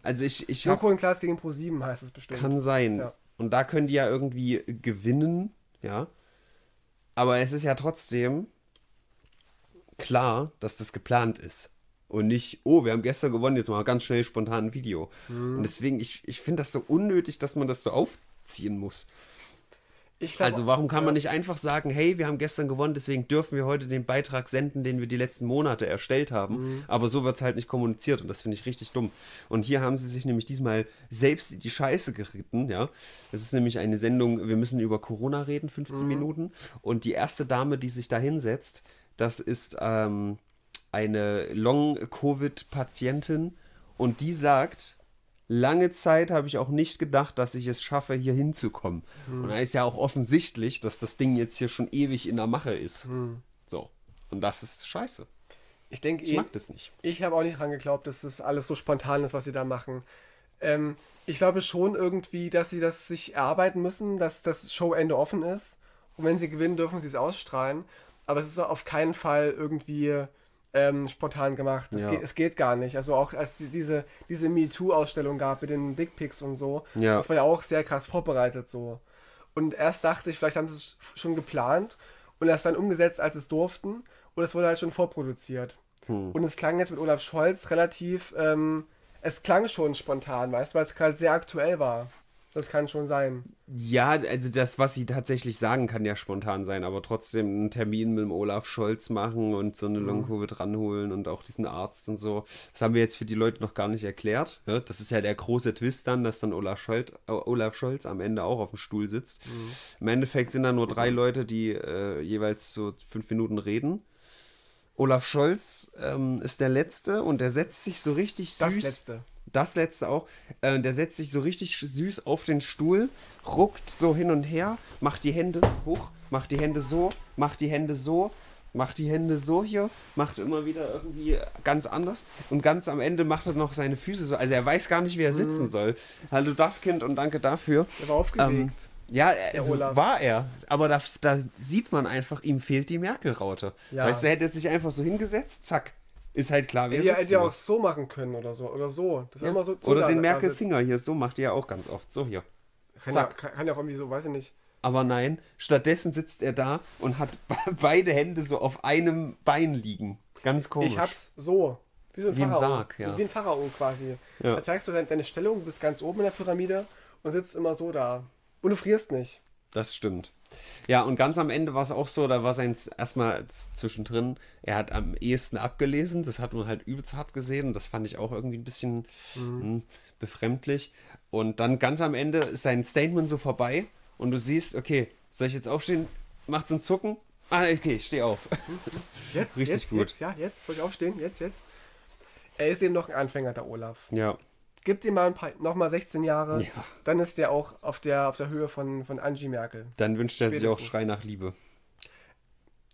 Also ich, ich hab, Joko und Klaas gegen Pro 7 heißt es bestimmt. kann sein. Ja. Und da können die ja irgendwie gewinnen, ja. Aber es ist ja trotzdem klar, dass das geplant ist. Und nicht, oh, wir haben gestern gewonnen, jetzt mal ganz schnell spontan ein Video. Mhm. Und deswegen, ich, ich finde das so unnötig, dass man das so aufziehen muss. Glaub, Also warum kann man nicht einfach sagen, hey, wir haben gestern gewonnen, deswegen dürfen wir heute den Beitrag senden, den wir die letzten Monate erstellt haben. Mhm. Aber so wird es halt nicht kommuniziert und das finde ich richtig dumm. Und hier haben sie sich nämlich diesmal selbst in die Scheiße geritten, ja. Das ist nämlich eine Sendung, wir müssen über Corona reden, 15 Mhm. Minuten. Und die erste Dame, die sich da hinsetzt, das ist ähm, eine Long-Covid-Patientin und die sagt, lange Zeit habe ich auch nicht gedacht, dass ich es schaffe, hier hinzukommen. Und da ist ja auch offensichtlich, dass das Ding jetzt hier schon ewig in der Mache ist. So. Und das ist scheiße. Ich denke, Ich eh, mag das nicht. ich habe auch nicht dran geglaubt, dass das alles so spontan ist, was sie da machen. Ähm, ich glaube schon irgendwie, dass sie das sich erarbeiten müssen, dass das Showende offen ist. Und wenn sie gewinnen, dürfen sie es ausstrahlen. Aber es ist auf keinen Fall irgendwie ähm, spontan gemacht. Es, Ja. geht, es geht gar nicht. Also auch als die, diese, diese MeToo-Ausstellung gab mit den Dickpics und so, Ja. das war ja auch sehr krass vorbereitet so. Und erst dachte ich, vielleicht haben sie es schon geplant und erst dann umgesetzt, als es durften. Und es wurde halt schon vorproduziert. Hm. Und es klang jetzt mit Olaf Scholz relativ, ähm, es klang schon spontan, weißt du, weil es gerade sehr aktuell war. Das kann schon sein. Ja, also das, was sie tatsächlich sagen, kann ja spontan sein, aber trotzdem einen Termin mit dem Olaf Scholz machen und so eine Long-Covid ranholen und auch diesen Arzt und so. Das haben wir jetzt für die Leute noch gar nicht erklärt. Ja, das ist ja der große Twist dann, dass dann Olaf Scholz, äh, Olaf Scholz am Ende auch auf dem Stuhl sitzt. Im Endeffekt sind da nur drei Leute, die äh, jeweils so fünf Minuten reden. Olaf Scholz ähm, ist der Letzte und der setzt sich so richtig Das süß letzte. Das letzte auch, äh, der setzt sich so richtig süß auf den Stuhl, ruckt so hin und her, macht die Hände hoch, macht die Hände so, macht die Hände so, macht die Hände so hier, macht immer wieder irgendwie ganz anders und ganz am Ende macht er noch seine Füße so, also er weiß gar nicht, wie er Mhm. sitzen soll. Hallo Duffkind und danke dafür. Der war aufgeregt. Ähm, ja, also war er. Aber da, da sieht man einfach, ihm fehlt die Merkel-Raute. Ja. Weißt du, er hätte sich einfach so hingesetzt, zack. Ist halt klar, wie er die hätte ja auch so machen können oder so. Oder so. Das ist Ja. immer so, so Oder den Merkel-Finger hier, so macht ihr ja auch ganz oft. So hier. Kann ja, kann, kann ja auch irgendwie so, weiß ich nicht. Aber nein, stattdessen sitzt er da und hat beide Hände so auf einem Bein liegen. Ganz komisch. Ich hab's so. Wie so ein Wie im Pharao. Sarg, ja. Wie ein Pharao quasi. Ja. Da zeigst du deine, deine Stellung, du bist ganz oben in der Pyramide und sitzt immer so da. Und du frierst nicht. Das stimmt. Ja, und ganz am Ende war es auch so, da war sein erstmal zwischendrin, er hat am ehesten abgelesen, das hat man halt übelst hart gesehen und das fand ich auch irgendwie ein bisschen mh, befremdlich. Und dann ganz am Ende ist sein Statement so vorbei und du siehst, okay, soll ich jetzt aufstehen? Macht so ein Zucken? Ah, okay, ich stehe auf. Jetzt, Richtig jetzt, gut. jetzt, ja, jetzt. Soll ich aufstehen? Jetzt, jetzt. Er ist eben noch ein Anfänger, der Olaf. ja. Gib ihm mal ein paar, noch mal 16 Jahre, Ja. dann ist der auch auf der, auf der Höhe von, von Angie Merkel. Dann wünscht er sich auch. Schrei nach Liebe.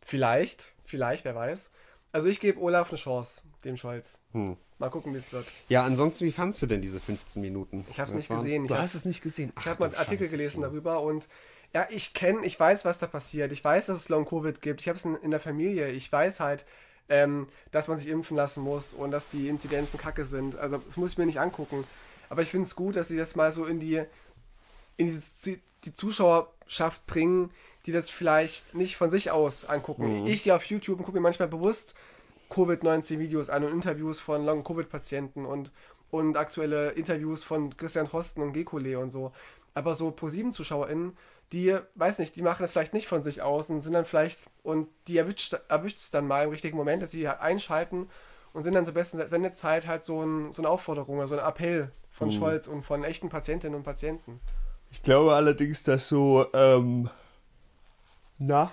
Vielleicht, vielleicht, wer weiß. Also ich gebe Olaf eine Chance, dem Scholz. Hm. Mal gucken, wie es wird. Ja, ansonsten, wie fandst du denn diese 15 Minuten? Ich hab's Das nicht gesehen. Ich Du hab- hast es nicht gesehen. Ich habe mal einen Artikel gelesen darüber und ja, ich kenne, ich weiß, was da passiert. Ich weiß, dass es Long-Covid gibt. Ich habe es in, in der Familie. Ich weiß halt, ähm, dass man sich impfen lassen muss und dass die Inzidenzen kacke sind. Also das muss ich mir nicht angucken. Aber ich finde es gut, dass sie das mal so in die, in die, die Zuschauerschaft bringen, die das vielleicht nicht von sich aus angucken. Mhm. Ich gehe auf YouTube und gucke mir manchmal bewusst Covid-19-Videos an und Interviews von Long-Covid-Patienten und, und aktuelle Interviews von Christian Drosten und Gekole und so. Aber so ProSieben-ZuschauerInnen, die, weiß nicht, die machen das vielleicht nicht von sich aus und sind dann vielleicht, und die erwischt es dann mal im richtigen Moment, dass sie halt einschalten und sind dann zur besten Sendezeit halt so, ein, so eine Aufforderung oder so ein Appell von Mhm. Scholz und von echten Patientinnen und Patienten. Ich glaube allerdings, dass so, ähm, na,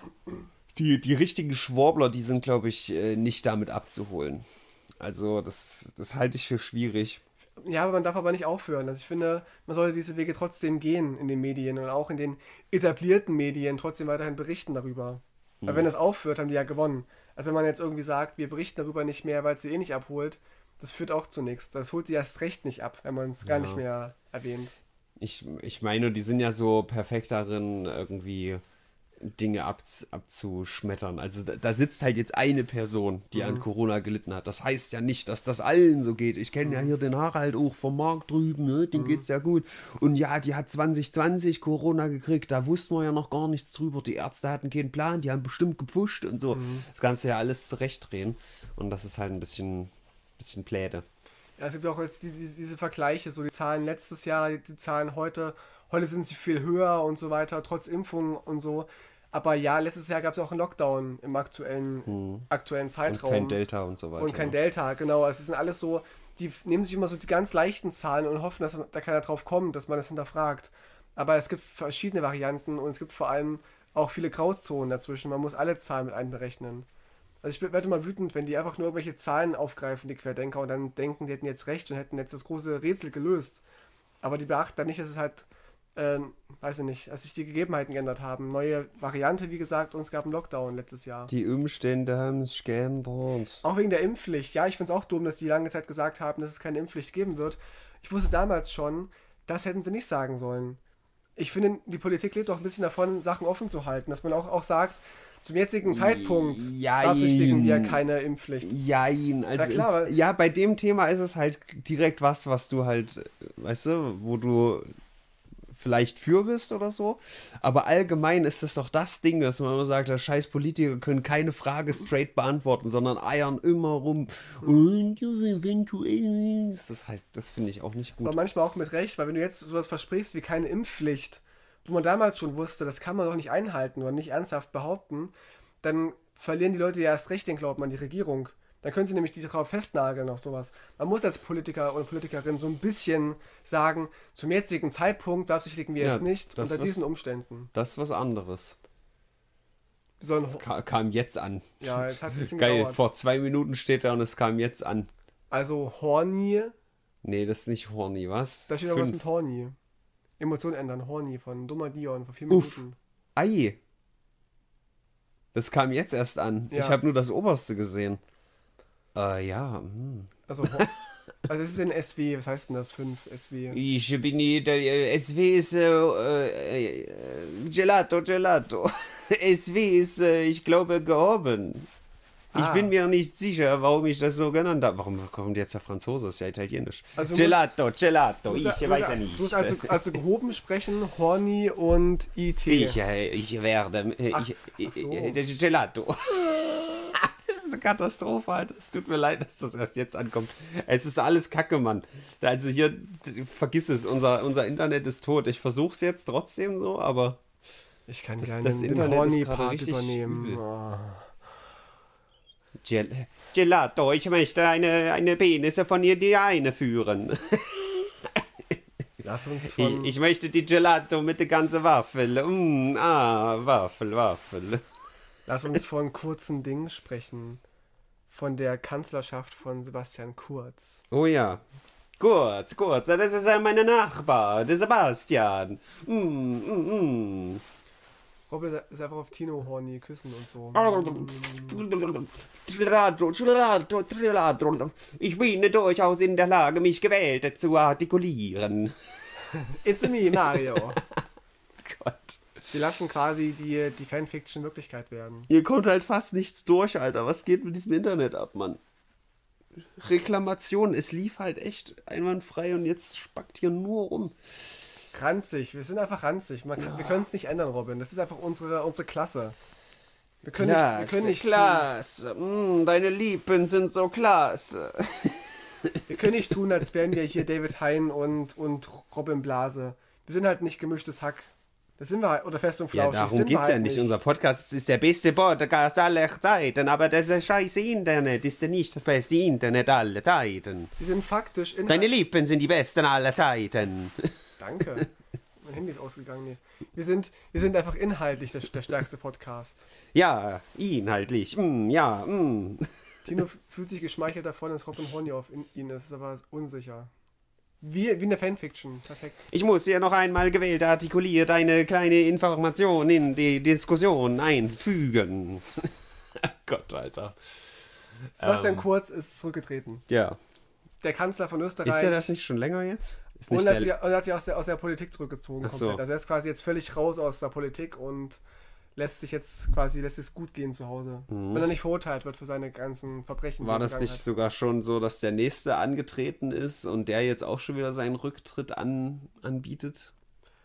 die, die richtigen Schwurbler, die sind, glaube ich, äh, nicht damit abzuholen. Also, das, das halte ich für schwierig. Ja, aber man darf aber nicht aufhören. Also ich finde, man sollte diese Wege trotzdem gehen in den Medien und auch in den etablierten Medien trotzdem weiterhin berichten darüber. Weil wenn das aufhört, haben die ja gewonnen. Also wenn man jetzt irgendwie sagt, wir berichten darüber nicht mehr, weil es sie eh nicht abholt, das führt auch zu nichts. Das holt sie erst recht nicht ab, wenn man es gar Ja. nicht mehr erwähnt. Ich, ich meine, die sind ja so perfekt darin, irgendwie Dinge ab, abzuschmettern. Also da, da, sitzt halt jetzt eine Person, die mhm. an Corona gelitten hat. Das heißt ja nicht, dass das allen so geht. Ich kenne ja hier den Harald auch vom Markt drüben, ne? dem mhm. geht's ja gut. Und ja, die hat 2020 Corona gekriegt, da wussten wir ja noch gar nichts drüber. Die Ärzte hatten keinen Plan, die haben bestimmt gepfuscht und so. Mhm. Das Ganze ja alles zurechtdrehen. Und das ist halt ein bisschen, bisschen Pläde. Ja, es gibt auch jetzt diese, diese Vergleiche, so die Zahlen letztes Jahr, die Zahlen heute. Heute sind sie viel höher und so weiter, trotz Impfungen und so. Aber ja, letztes Jahr gab es auch einen Lockdown im aktuellen, hm. aktuellen Zeitraum. Und kein Delta und so weiter. Und kein Delta, genau. Also es sind alles so, die nehmen sich immer so die ganz leichten Zahlen und hoffen, dass da keiner drauf kommt, dass man das hinterfragt. Aber es gibt verschiedene Varianten und es gibt vor allem auch viele Grauzonen dazwischen. Man muss alle Zahlen mit einberechnen. Also ich werde mal wütend, wenn die einfach nur irgendwelche Zahlen aufgreifen, die Querdenker, und dann denken, die hätten jetzt recht und hätten jetzt das große Rätsel gelöst. Aber die beachten dann nicht, dass es halt äh, weiß ich nicht, als sich die Gegebenheiten geändert haben. Neue Variante, wie gesagt, und es gab einen Lockdown letztes Jahr. Die Umstände haben sich geändert. Auch wegen der Impfpflicht. Ja, ich finde es auch dumm, dass die lange Zeit gesagt haben, dass es keine Impfpflicht geben wird. Ich wusste damals schon, das hätten sie nicht sagen sollen. Ich finde, die Politik lebt auch ein bisschen davon, Sachen offen zu halten, dass man auch, auch sagt, zum jetzigen Zeitpunkt beabsichtigen wir keine Impfpflicht. Jein. Also, ja, klar, ja, bei dem Thema ist es halt direkt was, was du halt, weißt du, wo du vielleicht für bist oder so. Aber allgemein ist das doch das Ding, dass man immer sagt, der scheiß Politiker können keine Frage straight beantworten, sondern eiern immer rum. Und eventuell ist das halt, das finde ich auch nicht gut. Aber manchmal auch mit Recht, weil wenn du jetzt sowas versprichst wie keine Impfpflicht, wo man damals schon wusste, das kann man doch nicht einhalten oder nicht ernsthaft behaupten, dann verlieren die Leute ja erst recht den Glauben an die Regierung. Dann können sie nämlich die darauf festnageln auf sowas. Man muss als Politiker oder Politikerin so ein bisschen sagen, zum jetzigen Zeitpunkt beabsichtigen wir ja, es nicht unter was, diesen Umständen. Das ist was anderes. Das kam, kam jetzt an. Ja, es hat ein bisschen Geil, gedauert. vor zwei Minuten steht da und es kam jetzt an. Also horny. Nee, das ist nicht horny, was? Da steht auch was mit horny. Emotionen ändern, horny von Dummer Dion vor vier Minuten. Ei. Das kam jetzt erst an. Ja. Ich habe nur das Oberste gesehen. Äh, ja. Hm. Also, also es ist in SW, was heißt denn das? 5 SW? Ich bin hier, äh, SW ist äh, äh, Gelato, Gelato. SW ist, äh, ich glaube, gehoben. Ich ah. bin mir nicht sicher, warum ich das so genannt habe. Warum kommt jetzt der Franzose? Ist ja italienisch. Also Gelato, musst, Gelato. Ich musst, weiß ja nicht. Du musst also, also gehoben sprechen, Horny und IT. Ich, äh, ich werde. Ach, ich, ach so. Gelato eine Katastrophe, Alter. Es tut mir leid, dass das erst jetzt ankommt. Es ist alles Kacke, Mann. Also hier, vergiss es, unser, unser Internet ist tot. Ich versuch's jetzt trotzdem so, aber. Ich kann das, gerne das den, Internet den Horny-Part übernehmen. Oh. Gel Gelato, ich möchte eine, eine Penisse von ihr die eine führen. Lass uns von... Ich, ich möchte die Gelato mit der ganzen Waffel. Mm, ah, Waffel, Waffel. Lass uns von kurzen Dingen sprechen. Von der Kanzlerschaft von Sebastian Kurz. Oh ja. Kurz, Kurz, das ist ja mein Nachbar, der Sebastian. Mm, mm, mm. Robert ist einfach auf Tino Horny küssen und so. Ich bin durchaus in der Lage, mich gewählt zu artikulieren. It's me, Mario. Gott. Wir lassen quasi die, die Fanfiction Wirklichkeit werden. Hier kommt halt fast nichts durch, Alter. Was geht mit diesem Internet ab, Mann? Reklamation, es lief halt echt einwandfrei und jetzt spackt hier nur rum. Ranzig, wir sind einfach ranzig. Man, ja. Wir können es nicht ändern, Robin. Das ist einfach unsere, unsere Klasse. Wir können klasse, nicht, wir können nicht klasse. Mm, deine Lippen sind so klasse. wir können nicht tun, als wären wir hier David Hein und, und Robin Blase. Wir sind halt nicht gemischtes Hack. Das sind wir halt, oder Fest und Flauschig. Ja, darum geht es halt ja nicht. nicht. Unser Podcast ist der beste Podcast aller Zeiten, aber das scheiße Internet ist ja nicht das beste Internet aller Zeiten. Wir sind faktisch... Deine Lippen sind die besten aller Zeiten. Danke. mein Handy ist ausgegangen. Nee. Wir, sind, wir sind einfach inhaltlich der, der stärkste Podcast. Ja, inhaltlich. Mm, ja, mm. Tino fühlt sich geschmeichelt davon, dass Robin Horny auf ihn ist, ist aber unsicher. Wie, wie in der Fanfiction, perfekt. Ich muss hier noch einmal gewählt artikuliert eine kleine Information in die Diskussion einfügen. Gott, Alter. Sebastian ähm, Kurz ist zurückgetreten. Ja. Der Kanzler von Österreich. Ist er das nicht schon länger jetzt? Ist und, hat sich, und hat sich aus der, aus der Politik zurückgezogen. So. Also er ist quasi jetzt völlig raus aus der Politik und lässt sich jetzt quasi, lässt es gut gehen zu Hause. Wenn er nicht verurteilt wird für seine ganzen Verbrechen. War das nicht hat. sogar schon so, dass der nächste angetreten ist und der jetzt auch schon wieder seinen Rücktritt an, anbietet?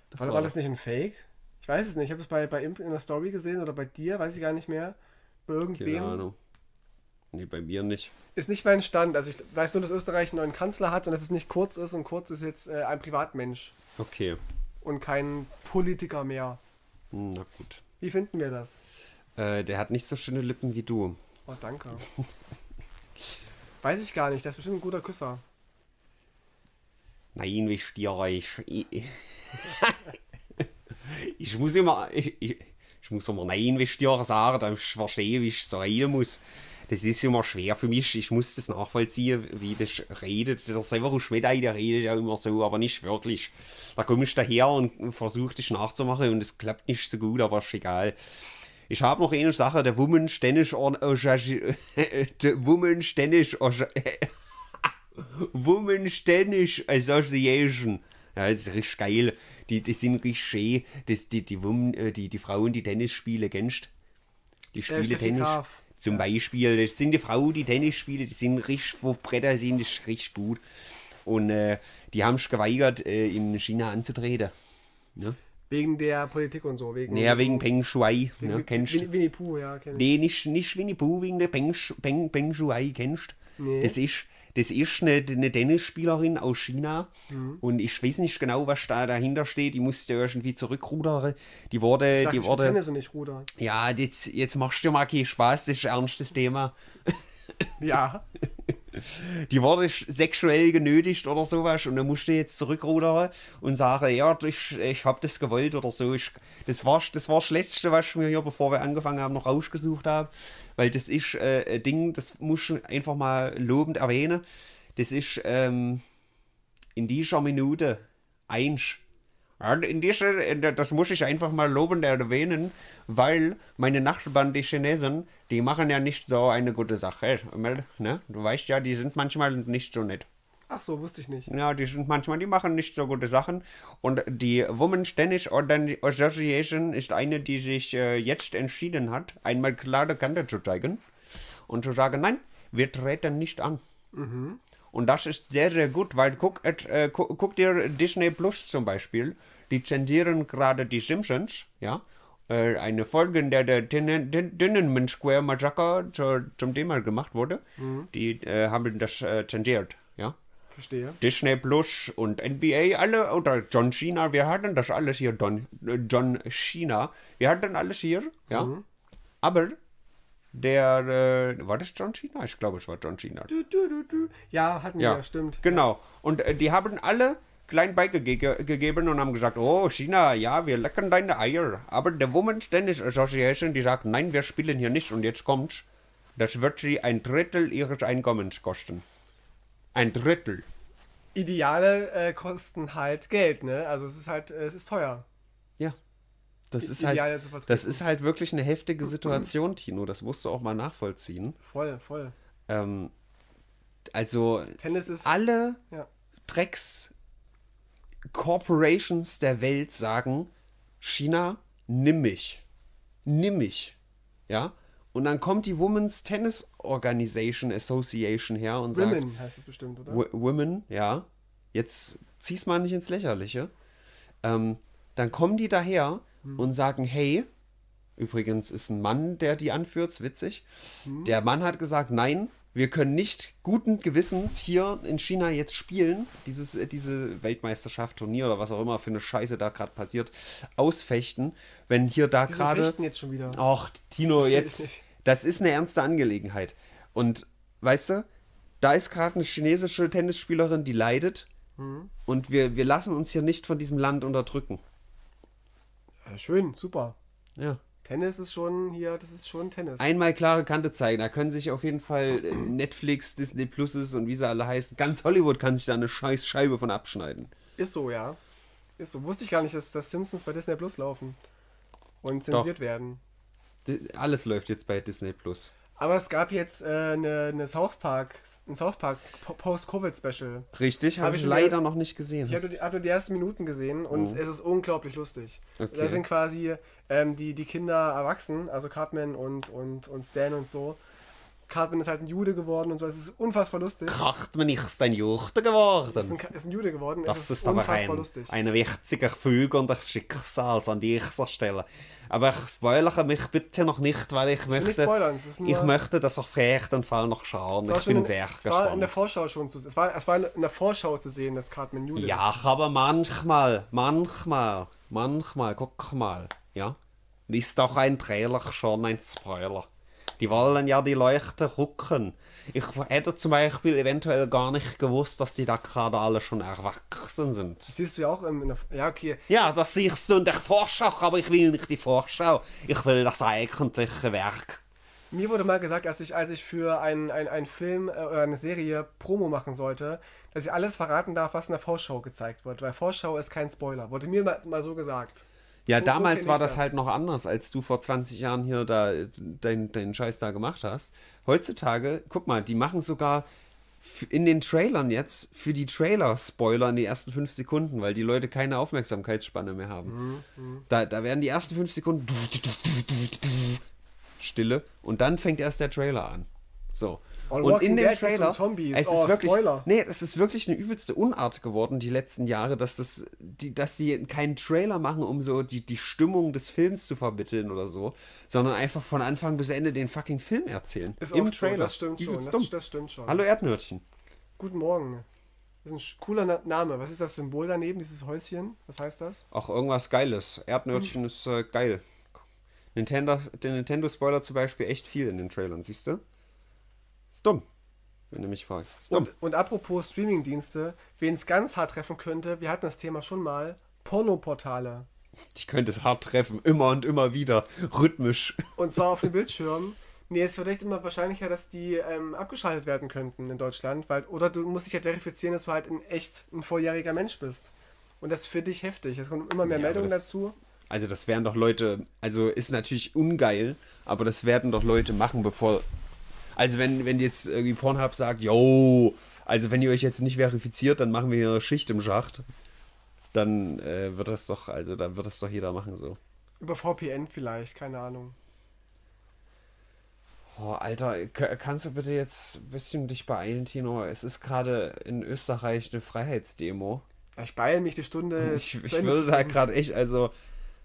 Das War, war das nicht ein Fake? Ich weiß es nicht. Ich habe es bei, bei Imp in der Story gesehen oder bei dir, weiß ich gar nicht mehr. Bei irgendwem. Keine Ahnung. Nee, bei mir nicht. Ist nicht mein Stand. Also ich weiß nur, dass Österreich einen neuen Kanzler hat und dass es nicht Kurz ist und Kurz ist jetzt äh, ein Privatmensch Okay. und kein Politiker mehr. Hm, Na gut. Wie finden wir das? Äh, der hat nicht so schöne Lippen wie du. Oh, danke. weiß ich gar nicht. Der ist bestimmt ein guter Küsser. Nein, wie stiere ich. Ich, muss immer. Ich, ich, ich muss immer Nein, wie stiere sagen, damit ich verstehe, wie ich es reden muss. Das ist immer schwer für mich. Ich muss das nachvollziehen, wie das redet. Der Severus Schmidei, der redet ja immer so, aber nicht wirklich. Da komme ich daher und versuche das nachzumachen und es klappt nicht so gut, aber ist egal. Ich habe noch eine Sache, der Woman Ständisch der Woman Ständisch Women Ständisch Association. Ja, das ist richtig geil. Die, die sind richtig schön. Das, die, die, Women, äh, die, die Frauen, die Tennis spielen, kennst Die spielen Tennis. Graf. Zum Beispiel. Das sind die Frauen, die Tennis spielen, die sind richtig, wo Bretter sind, das ist richtig gut. Und äh, die haben sich geweigert, äh, in China anzutreten. Ne? Wegen der Politik und so. Wegen, Naja, wegen Peng Shui, wegen ne? kennst du? Winnie, Pooh, ja, kenn ich. Nee, nicht, nicht Winnie Pooh, wegen der Peng, Peng, Peng Shuai, kennst Nee. Das ist, das ist eine, eine Tennisspielerin aus China Mhm. und ich weiß nicht genau, was da dahinter steht. Die musste irgendwie zurückrudern. Die wurde, Ich dachte, die wurde, Tennis und nicht Ruder. ja, jetzt, jetzt machst du mal keinen Spaß, das ist ein ernstes Thema. Ja. Die wurde sexuell genötigt oder sowas und dann musste jetzt zurückrudern und sagen, ja, ich, ich hab das gewollt oder so. Ich, das, war, das war Letzte, was ich mir hier, bevor wir angefangen haben, noch rausgesucht habe. Weil das ist äh, ein Ding, das muss ich einfach mal lobend erwähnen. Das ist ähm, in dieser Minute eins. In dieser, der, das muss ich einfach mal lobend erwähnen, weil meine Nachbarn, die Chinesen, die machen ja nicht so eine gute Sache. Ne? Du weißt ja, die sind manchmal nicht so nett. Ach so, wusste ich nicht. Ja, die sind manchmal, die machen nicht so gute Sachen. Und die Women's Tennis Association ist eine, die sich äh, jetzt entschieden hat, einmal klare Kante zu zeigen und zu sagen, nein, wir treten nicht an. Und das ist sehr, sehr gut, weil guck, äh, gu guck dir Disney Plus zum Beispiel, die zensieren gerade die Simpsons, ja. Äh, eine Folge, in der der Tiananmen Square Massacre zu, zum Thema gemacht wurde, die äh, haben das äh, zensiert, ja. Verstehe. Disney Plus und NBA, alle, oder John Cena, wir hatten das alles hier, Don, äh, John Cena, wir hatten alles hier, ja. Aber der, äh, war das John Cena? Ich glaube, es war John Cena. Du, du, du. Ja, hatten Ja, wir, stimmt. Genau. Und äh, die haben alle klein beigegeben und haben gesagt, oh, China, ja, wir lecken deine Eier. Aber der Women's Tennis Association, die sagt, nein, wir spielen hier nicht. Und jetzt kommt's, das wird sie ein Drittel ihres Einkommens kosten. Ein Drittel. Ideale äh, kosten halt Geld, ne? Also es ist halt, äh, es ist teuer. Ja. Das ist halt, das ist halt wirklich eine heftige Situation, Tino. Das musst du auch mal nachvollziehen. Voll, voll. Ähm, also Tennis ist. alle Ja. Drecks Corporations der Welt sagen, China, nimm mich. Nimm mich. Ja? Und dann kommt die Women's Tennis Organization Association her und sagt, Women heißt es bestimmt, oder? Wo- Women, ja. Jetzt zieh's mal nicht ins Lächerliche. Ähm, dann kommen die daher und sagen, hey, übrigens ist ein Mann, der die anführt, ist witzig. Der Mann hat gesagt, nein, wir können nicht guten Gewissens hier in China jetzt spielen, dieses, äh, diese Weltmeisterschaft, Turnier oder was auch immer für eine Scheiße da gerade passiert, ausfechten, wenn hier da gerade... jetzt schon wieder? Ach, Tino, jetzt, das ist eine ernste Angelegenheit. Und weißt du, da ist gerade eine chinesische Tennisspielerin, die leidet. Mhm. Und wir, wir lassen uns hier nicht von diesem Land unterdrücken. Ja, schön, super. Ja. Tennis ist schon hier, das ist schon Tennis. Einmal klare Kante zeigen. Da können sich auf jeden Fall äh, Netflix, Disney Pluses und wie sie alle heißen, ganz Hollywood kann sich da eine scheiß Scheibe von abschneiden. Ist so, ja. Ist so. Wusste ich gar nicht, dass, dass Simpsons bei Disney Plus laufen. Und zensiert werden. D- Alles läuft jetzt bei Disney Plus. Aber es gab jetzt äh, eine, eine South Park, ein South Park Po- Post-Covid-Special. Richtig, habe Hab ich, leider noch nicht gesehen. Ich habe nur, die- hab nur die ersten Minuten gesehen und Oh. es ist unglaublich lustig. Okay. Da sind quasi ähm, die, die Kinder erwachsen, also Cartman und, und, und Stan und so. Cartman ist halt ein Jude geworden und so. Es ist unfassbar lustig. Mir nicht ein Juchte Ist ein, geworden. Ist ein Jude geworden. Das es ist aber unfassbar ein, lustig. ein wichtiger Füge und das Schicksal an dieser Stelle. Aber ich spoilere mich bitte noch nicht, weil ich, ich möchte, spoilern. Ist ich möchte das auf jeden Fall noch schauen. Ich bin in, sehr es war in der gespannt. Vorschau schon zu es war, es war in der Vorschau zu sehen, dass Cartman Jude ist. Ja, aber manchmal, manchmal, manchmal, guck mal, ja, ist doch ein Trailer schon ein Spoiler. Die wollen ja die Leute rucken. Ich hätte zum Beispiel eventuell gar nicht gewusst, dass die da gerade alle schon erwachsen sind. Das siehst du ja auch im, in der. Ja, okay. Ja, das siehst du in der Vorschau, aber ich will nicht die Vorschau. Ich will das eigentliche Werk. Mir wurde mal gesagt, als ich, als ich für einen ein Film äh, oder eine Serie Promo machen sollte, dass ich alles verraten darf, was in der Vorschau gezeigt wird. Weil Vorschau ist kein Spoiler. Wurde mir mal, mal so gesagt. Ja, So- damals war das, das. halt noch anders, als du vor 20 Jahren hier da deinen dein Scheiß da gemacht hast. Heutzutage, guck mal, die machen sogar in den Trailern jetzt für die Trailer Spoiler in die ersten fünf Sekunden, weil die Leute keine Aufmerksamkeitsspanne mehr haben. Mhm, Da, da werden die ersten fünf Sekunden Stille und dann fängt erst der Trailer an. So. All und in dem Trailer, Zombies. es Oh, ist wirklich, Spoiler. nee, es ist wirklich eine übelste Unart geworden die letzten Jahre, dass das, die, dass sie keinen Trailer machen, um so die, die Stimmung des Films zu vermitteln oder so, sondern einfach von Anfang bis Ende den fucking Film erzählen. Ist Im oft so, Trailer. das stimmt schon. Übelst Das, dumm. das stimmt schon. Hallo Erdnördchen. Guten Morgen. Das ist ein cooler Na Name. Was ist das Symbol daneben, dieses Häuschen? Was heißt das? Auch irgendwas Geiles. Erdnördchen ist äh, geil. Nintendo, der Nintendo-Spoiler zum Beispiel echt viel in den Trailern, siehst du? Ist dumm, wenn du mich fragst. Ist dumm. Und, und apropos Streamingdienste, wen es ganz hart treffen könnte, wir hatten das Thema schon mal, Pornoportale. Ich könnte es hart treffen, immer und immer wieder, rhythmisch. Und zwar auf dem Bildschirm. Nee, es wird echt immer wahrscheinlicher, dass die ähm, abgeschaltet werden könnten in Deutschland, weil, oder du musst dich halt verifizieren, dass du halt in echt ein volljähriger Mensch bist. Und das ist für dich heftig. Es kommen immer mehr Ja, Meldungen das- dazu. Also das wären doch Leute, also ist natürlich ungeil, aber das werden doch Leute machen, bevor... Also wenn, wenn jetzt irgendwie Pornhub sagt, yo, also wenn ihr euch jetzt nicht verifiziert, dann machen wir hier Schicht im Schacht, dann äh, wird das doch, also dann wird das doch jeder machen so. Über VPN vielleicht, keine Ahnung. Oh, Alter, kannst du bitte jetzt ein bisschen dich beeilen, Tino? Es ist gerade in Österreich eine Freiheitsdemo. Ich beeile mich die Stunde. Ich, ich würde da gerade echt, also,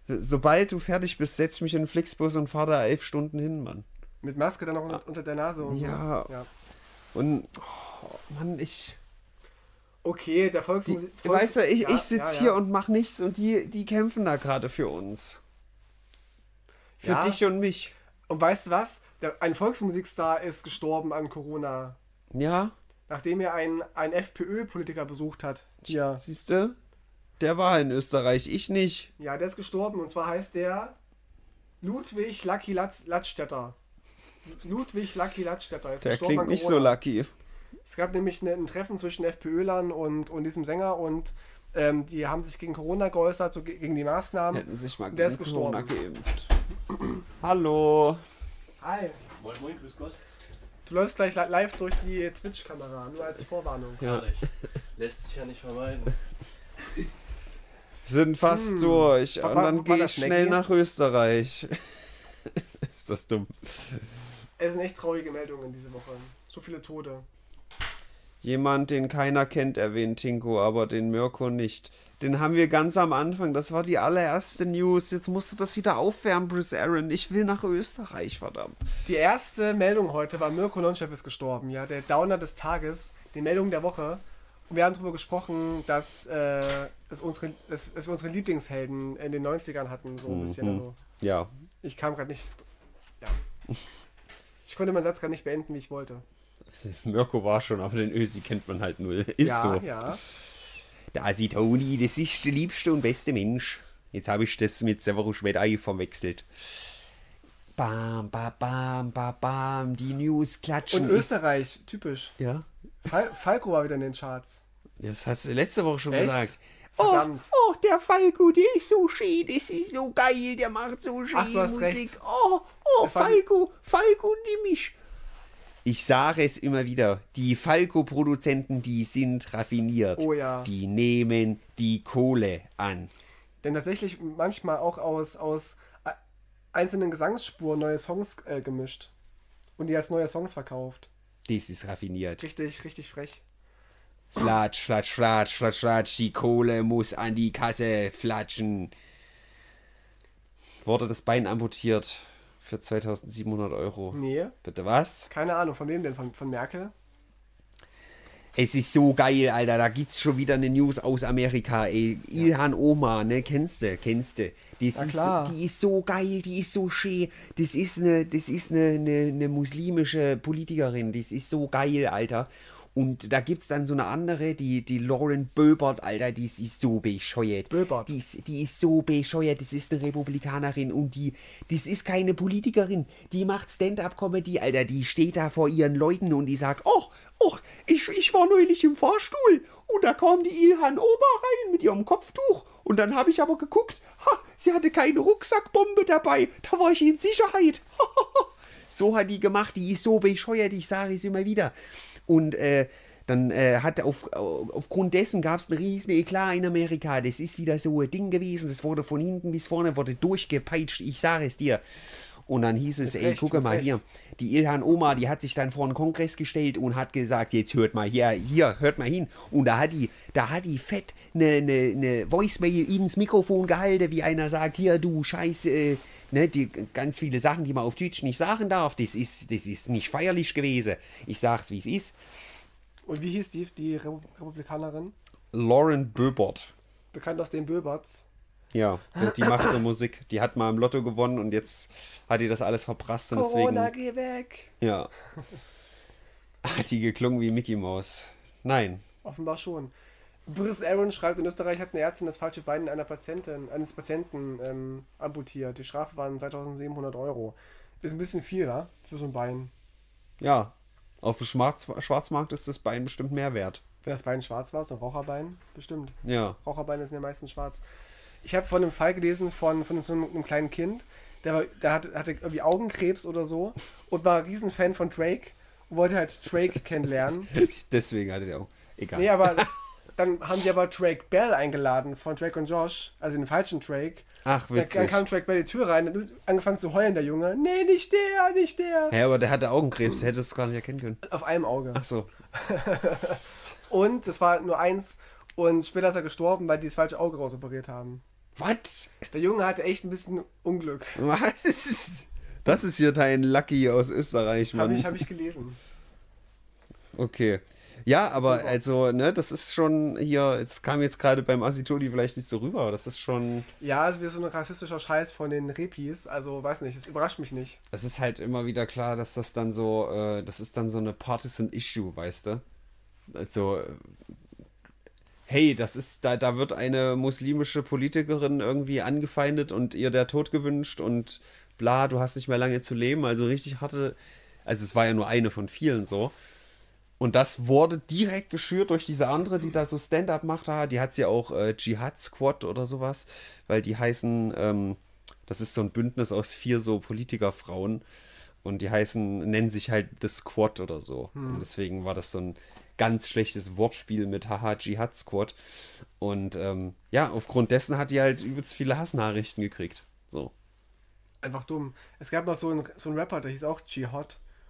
sobald du fertig bist, setz mich in den Flixbus und fahr da elf Stunden hin, Mann. Mit Maske dann noch unter, unter der Nase und Ja. so. Ja. Und, oh, Mann, ich, Okay, der die, Volksmusik. weißt du, ich, ja, ich sitze ja, hier und mach nichts und die, die kämpfen da gerade für uns. Für dich und mich. Und weißt du was? Der, ein Volksmusikstar ist gestorben an Corona, Ja, nachdem er einen, einen FPÖ-Politiker besucht hat. Ja. siehst du? Der war in Österreich, ich nicht. Ja, der ist gestorben und zwar heißt der Ludwig Lucky Latz, Latzstetter. Ludwig Lucky Latzstetter ist Der gestorben klingt nicht so lucky. Es gab nämlich ein Treffen zwischen FPÖlern und, und diesem Sänger und ähm, die haben sich gegen Corona geäußert, so ge- gegen die Maßnahmen. Hätten sich mal Der ist gegen Corona gestorben. geimpft. Hallo. Hi. Moin Moin, grüß Gott. Du läufst gleich li- live durch die Twitch-Kamera, nur als Vorwarnung. Ja. Herrlich. Lässt sich ja nicht vermeiden. Wir sind fast Hm. durch. Und dann gehe ich das schnell nach Österreich. ist das dumm. Es sind echt traurige Meldungen diese Woche. So viele Tote. Jemand, den keiner kennt, erwähnt Tinko, aber den Mirko nicht. Den haben wir ganz am Anfang. Das war die allererste News. Jetzt musst du das wieder aufwärmen, Bruce Aaron. Ich will nach Österreich, verdammt. Die erste Meldung heute war Mirko Nonchef ist gestorben, ja, der Downer des Tages, die Meldung der Woche. Und wir haben darüber gesprochen, dass, äh, dass, unsere, dass, dass wir unsere Lieblingshelden in den 90ern hatten, so ein bisschen. Mhm. Also, Ja. ich kam gerade nicht. Ja. Ich konnte meinen Satz gerade nicht beenden, wie ich wollte. Mirko war schon, aber den Ösi kennt man halt null. Ist ja, so. ja. Der Asi Toni, das ist der liebste und beste Mensch. Jetzt habe ich das mit Severus Schwedei verwechselt. Bam, bam, bam, bam, bam, die News klatschen. Und Österreich, typisch. Ja. Fal Falco war wieder in den Charts. Das hast du letzte Woche schon Echt? gesagt. Verdammt. Oh, oh, der Falco, der ist so schön, das ist so geil, der macht so schön Ach, du hast Musik. recht. Oh, oh, Falco, Falco, nimm mich. Ich sage es immer wieder, die Falco-Produzenten, die sind raffiniert. Oh ja. Die nehmen die Kohle an. Denn tatsächlich manchmal auch aus, aus äh, einzelnen Gesangsspuren neue Songs äh, gemischt. Und die als neue Songs verkauft. Das ist raffiniert. Richtig, richtig frech. Flatsch, flatsch, flatsch, flatsch, flatsch, die Kohle muss an die Kasse flatschen. Wurde das Bein amputiert für 2700 Euro. Nee, Bitte was? keine Ahnung. Von wem denn? Von, von Merkel? Es ist so geil, Alter. Da gibt's schon wieder eine News aus Amerika, ey. Ilhan Oma, ne? Kennst du? Kennst du? Na ist. So, die ist so geil, die ist so schön. Das ist eine, das ist eine, eine, eine muslimische Politikerin. Das ist so geil, Alter. Und da gibt's dann so eine andere, die, die Lauren Böbert, Alter, die ist, ist so bescheuert. Böbert. Die ist, die ist so bescheuert, das ist eine Republikanerin und die, das ist keine Politikerin, die macht Stand-up-Comedy, Alter, die steht da vor ihren Leuten und die sagt, oh, oh, ich, ich war neulich im Fahrstuhl und da kam die Ilhan Oma rein mit ihrem Kopftuch und dann habe ich aber geguckt, ha, sie hatte keine Rucksackbombe dabei, da war ich in Sicherheit. so hat die gemacht, die ist so bescheuert, ich sage es immer wieder. Und äh, dann äh, hat auf, aufgrund dessen gab es einen riesen Eklat in Amerika. Das ist wieder so ein Ding gewesen. Das wurde von hinten bis vorne wurde durchgepeitscht. Ich sage es dir. Und dann hieß es, Mit ey, Recht, gucke mit mal Recht. hier. Die Ilhan Oma, die hat sich dann vor den Kongress gestellt und hat gesagt, jetzt hört mal hier, hier, hört mal hin. Und da hat die, da hat die fett eine, eine, eine Voicemail ins Mikrofon gehalten, wie einer sagt, hier, du Scheiß, äh, ne, die ganz viele Sachen, die man auf Twitch nicht sagen darf. Das ist, das ist nicht feierlich gewesen. Ich sag's, wie es ist. Und wie hieß die, die Re Republikanerin? Lauren Böbert. Bekannt aus den Böberts. Ja, und die macht so Musik. Die hat mal im Lotto gewonnen und jetzt hat die das alles verprasst und Corona, deswegen. geh weg. Ja. Hat die geklungen wie Mickey Mouse. Nein. Offenbar schon. Briss Aaron schreibt, in Österreich hat eine Ärztin das falsche Bein einer Patientin, eines Patienten ähm, amputiert. Die Strafe waren 2700 Euro. Ist ein bisschen viel, wa? Für so ein Bein. Ja. Auf dem Schwarz Schwarzmarkt ist das Bein bestimmt mehr wert. Wenn das Bein schwarz war, so ein Raucherbein, bestimmt. Ja. Raucherbeine sind ja meistens schwarz. Ich habe von einem Fall gelesen von, von so einem, einem kleinen Kind, der, war, der hatte, hatte irgendwie Augenkrebs oder so und war ein Riesenfan von Drake und wollte halt Drake kennenlernen. Deswegen hatte der auch. Egal. Nee, aber dann haben die aber Drake Bell eingeladen von Drake und Josh, also den falschen Drake. Ach, Dann, dann witzig. kam Drake Bell die Tür rein und angefangen zu heulen, der Junge. Nee, nicht der, nicht der. Hä, aber der hatte Augenkrebs, der hätte es gar nicht erkennen können. Auf einem Auge. Ach so. Und es war nur eins und später ist er gestorben, weil die das falsche Auge rausoperiert haben. Was? Der Junge hatte echt ein bisschen Unglück. Was ist. Das ist hier dein Lucky aus Österreich, Mann. ich, hab ich gelesen. Okay. Ja, aber also, ne, das ist schon hier, es kam jetzt gerade beim Asitoli vielleicht nicht so rüber, aber das ist schon, Ja, also wie so ein rassistischer Scheiß von den Repis. Also, weiß nicht, das überrascht mich nicht. es ist halt immer wieder klar, dass das dann so, äh, das ist dann so eine Partisan-Issue, weißt du? Also, hey, das ist, da, da wird eine muslimische Politikerin irgendwie angefeindet und ihr der Tod gewünscht und bla, du hast nicht mehr lange zu leben, also richtig harte, also es war ja nur eine von vielen so. Und das wurde direkt geschürt durch diese andere, die da so Stand-up macht. Die hat sie auch äh, Jihad Squad oder sowas, weil die heißen, ähm, das ist so ein Bündnis aus vier so Politikerfrauen und die heißen, nennen sich halt The Squad oder so. Und deswegen war das so ein ganz schlechtes Wortspiel mit Haha Jihad Squad. Und ähm, ja, aufgrund dessen hat die halt übelst viele Hassnachrichten gekriegt. So. Einfach dumm. Es gab noch so einen, so einen Rapper, der hieß auch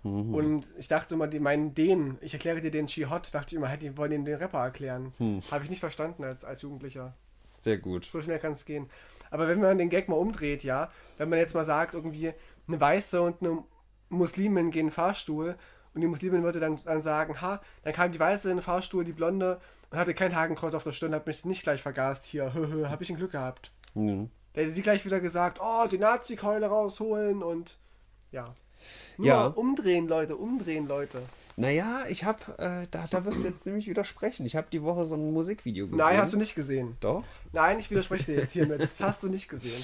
G-Hot. Und ich dachte immer, die meinen den, ich erkläre dir den G-Hot, dachte ich immer, hey, die wollen den, den Rapper erklären. Habe ich nicht verstanden als, als Jugendlicher. Sehr gut. So schnell kann es gehen. Aber wenn man den Gag mal umdreht, ja, wenn man jetzt mal sagt, irgendwie eine Weiße und eine Muslimin gehen in den Fahrstuhl und die Muslimin würde dann, dann sagen, ha, dann kam die Weiße in den Fahrstuhl, die Blonde und hatte kein Hakenkreuz auf der Stirn, hat mich nicht gleich vergast hier, habe ich ein Glück gehabt. Mhm. Da hätte sie gleich wieder gesagt, oh, die Nazi-Keule rausholen und ja. Nur Ja. umdrehen, Leute, umdrehen, Leute. Naja, ich hab, äh, da, da wirst du jetzt nämlich widersprechen. Ich habe die Woche so ein Musikvideo gesehen. Nein, hast du nicht gesehen. Doch. Nein, ich widerspreche dir jetzt hiermit. Das hast du nicht gesehen.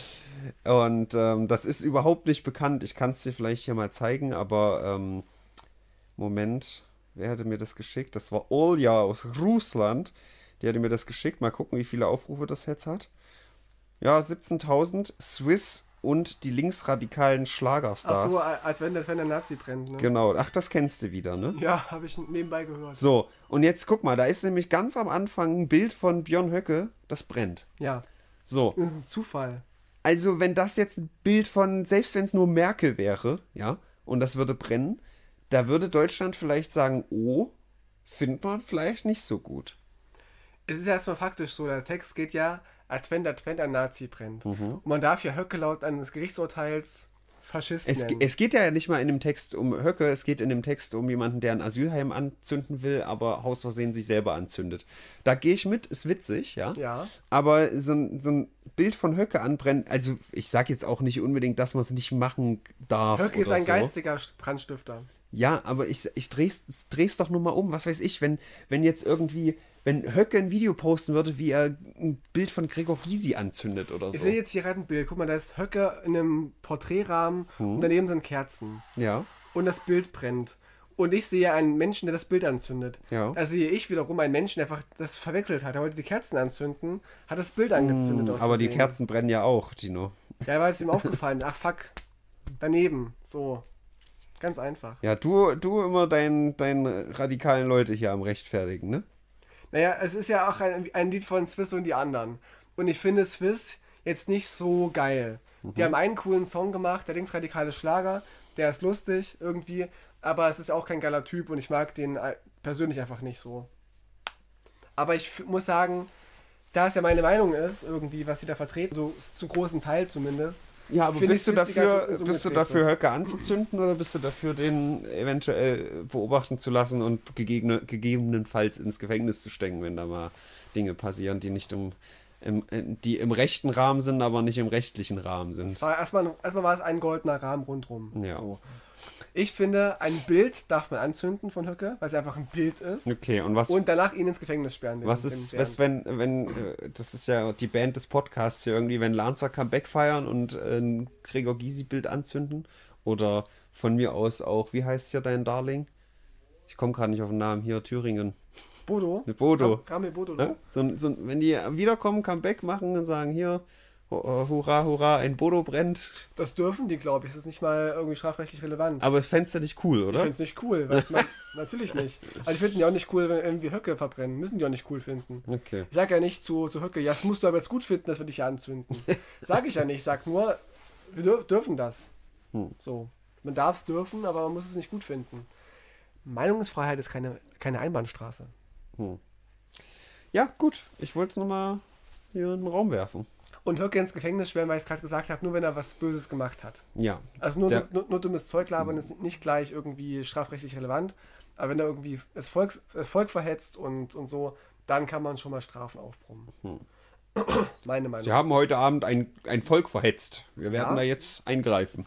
Und ähm, das ist überhaupt nicht bekannt. Ich kann es dir vielleicht hier mal zeigen, aber ähm, Moment, wer hatte mir das geschickt? Das war Olja aus Russland. Die hatte mir das geschickt. Mal gucken, wie viele Aufrufe das jetzt hat. Ja, 17.000. Swiss und die linksradikalen Ach Schlagerstars. so, als wenn, als wenn der Nazi brennt, ne? Genau. Ach, das kennst du wieder, ne? Ja, habe ich nebenbei gehört. So, und jetzt guck mal, da ist nämlich ganz am Anfang ein Bild von Björn Höcke, das brennt. Ja, So, das ist ein Zufall. also wenn das jetzt ein Bild von, selbst wenn es nur Merkel wäre, ja, und das würde brennen, da würde Deutschland vielleicht sagen, oh, findet man vielleicht nicht so gut. Es ist ja erstmal faktisch so, der Text geht ja, Advent, Advent, ein Nazi brennt. Mhm. Und man darf ja Höcke laut eines Gerichtsurteils Faschist Es, es geht ja nicht mal in dem Text um Höcke, es geht in dem Text um jemanden, der ein Asylheim anzünden will, aber aus Versehen sich selber anzündet. Da gehe ich mit, ist witzig, ja. ja, Aber so ein, so ein Bild von Höcke anbrennen, also ich sage jetzt auch nicht unbedingt, dass man es nicht machen darf. Höcke ist ein so. geistiger Brandstifter. Ja, aber ich, ich dreh's, dreh's doch nur mal um. Was weiß ich, wenn, wenn jetzt irgendwie, wenn Höcke ein Video posten würde, wie er ein Bild von Gregor Gysi anzündet oder Ich so. sehe jetzt hier gerade ein Bild. Guck mal, da ist Höcke in einem Porträtrahmen Hm. und daneben sind Kerzen. Ja, Und das Bild brennt. Und ich sehe einen Menschen, der das Bild anzündet. Ja. Da sehe ich wiederum einen Menschen, der einfach das verwechselt hat. Er wollte die Kerzen anzünden, hat das Bild angezündet. aus Hm, aber die. Kerzen brennen ja auch, Tino. Ja, weil es ihm aufgefallen. Ach fuck. Daneben. So. Ganz einfach. Ja, du, du immer deinen dein radikalen Leute hier am Rechtfertigen, ne? Naja, es ist ja auch ein, ein Lied von Swiss und die anderen. Und ich finde Swiss jetzt nicht so geil. Die haben einen coolen Song gemacht, der linksradikale Schlager. Der ist lustig irgendwie, aber es ist auch kein geiler Typ und ich mag den äh, persönlich einfach nicht so. Aber ich muss sagen, da es ja meine Meinung ist, irgendwie, was sie da vertreten, so zu großen Teil zumindest. Ja, aber bist du dafür, es bist du dafür. Höcke anzuzünden oder bist du dafür, den eventuell beobachten zu lassen und gegebene, gegebenenfalls ins Gefängnis zu stecken, wenn da mal Dinge passieren, die nicht im, im, die im rechten Rahmen sind, aber nicht im rechtlichen Rahmen sind? Es war erstmal, erstmal war es ein goldener Rahmen rundrum. Ja. So. Ich finde, ein Bild darf man anzünden von Höcke, weil es einfach ein Bild ist. Okay, und was, Und danach ihn ins Gefängnis sperren. den- was ist, was, wenn, wenn, äh, das ist ja die Band des Podcasts hier irgendwie, wenn Lancer Comeback feiern und äh, ein Gregor Gysi-Bild anzünden? Oder von mir aus auch, wie heißt hier dein Darling? Ich komme gerade nicht auf den Namen, hier Thüringen. Bodo? Mit Bodo. Ramel Bodo. Ne? So, so, wenn die wiederkommen, Comeback machen und sagen, hier, hurra, hurra, ein Bodo brennt. Das dürfen die, glaube ich. Das ist nicht mal irgendwie strafrechtlich relevant. Aber das fändest du nicht cool, ich oder? finde es nicht cool. Man, natürlich nicht. Also ich finde die auch nicht cool, wenn irgendwie Höcke verbrennen. Müssen die auch nicht cool finden. Okay. Ich sage ja nicht zu, zu Höcke, ja, das musst du aber jetzt gut finden, dass wir dich hier anzünden. Sage ich ja nicht. Ich sage nur, wir dür dürfen das. Hm. So. Man darf es dürfen, aber man muss es nicht gut finden. Meinungsfreiheit ist keine, keine Einbahnstraße. Ja, gut. Ich wollte es nochmal hier in den Raum werfen. Und Höcke ins Gefängnis sperren, weil ich es gerade gesagt habe, nur wenn er was Böses gemacht hat. Ja. Also nur, Der- nur, nur dummes Zeug labern ist nicht gleich irgendwie strafrechtlich relevant. Aber wenn er irgendwie das Volk, das Volk verhetzt und, und so, dann kann man schon mal Strafen aufbrummen. Meine Meinung. Sie haben heute Abend ein, ein Volk verhetzt. Wir werden Ja. da jetzt eingreifen.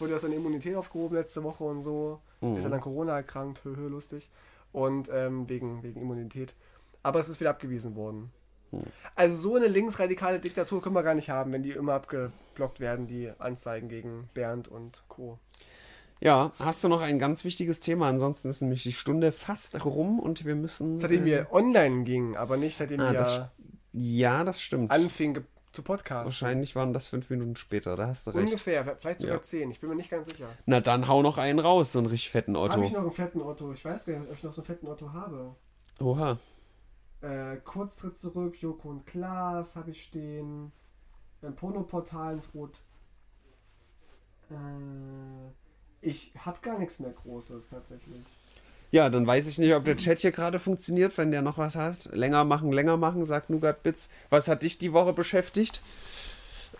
wurde ja seine Immunität aufgehoben letzte Woche und so. Ist dann an Corona erkrankt, hö, hö, lustig. Und ähm, wegen, wegen Immunität. Aber es ist wieder abgewiesen worden. Also so eine linksradikale Diktatur können wir gar nicht haben, wenn die immer abgeblockt werden, die Anzeigen gegen Bernd und Co. Ja, hast du noch ein ganz wichtiges Thema? Ansonsten ist nämlich die Stunde fast rum und wir müssen. Seitdem äh, wir online gingen, aber nicht seitdem Ah, wir das Ja, das stimmt. anfingen ge- zu podcasten. Wahrscheinlich waren das fünf Minuten später, da hast du recht. Ungefähr, vielleicht sogar Ja. zehn. Ich bin mir nicht ganz sicher. Na dann hau noch einen raus, so einen richtig fetten Habe Otto. ich noch einen fetten Otto? Ich weiß gar nicht, ob ich noch so einen fetten Otto habe. Oha. Äh, Kurztritt zurück, Joko und Klaas habe ich stehen. Beim Pornoportalen droht. Äh, ich habe gar nichts mehr Großes tatsächlich. Ja, dann weiß ich nicht, ob der Chat hier gerade funktioniert, wenn der noch was hat. Länger machen, länger machen, sagt Nougat Bits. Was hat dich die Woche beschäftigt?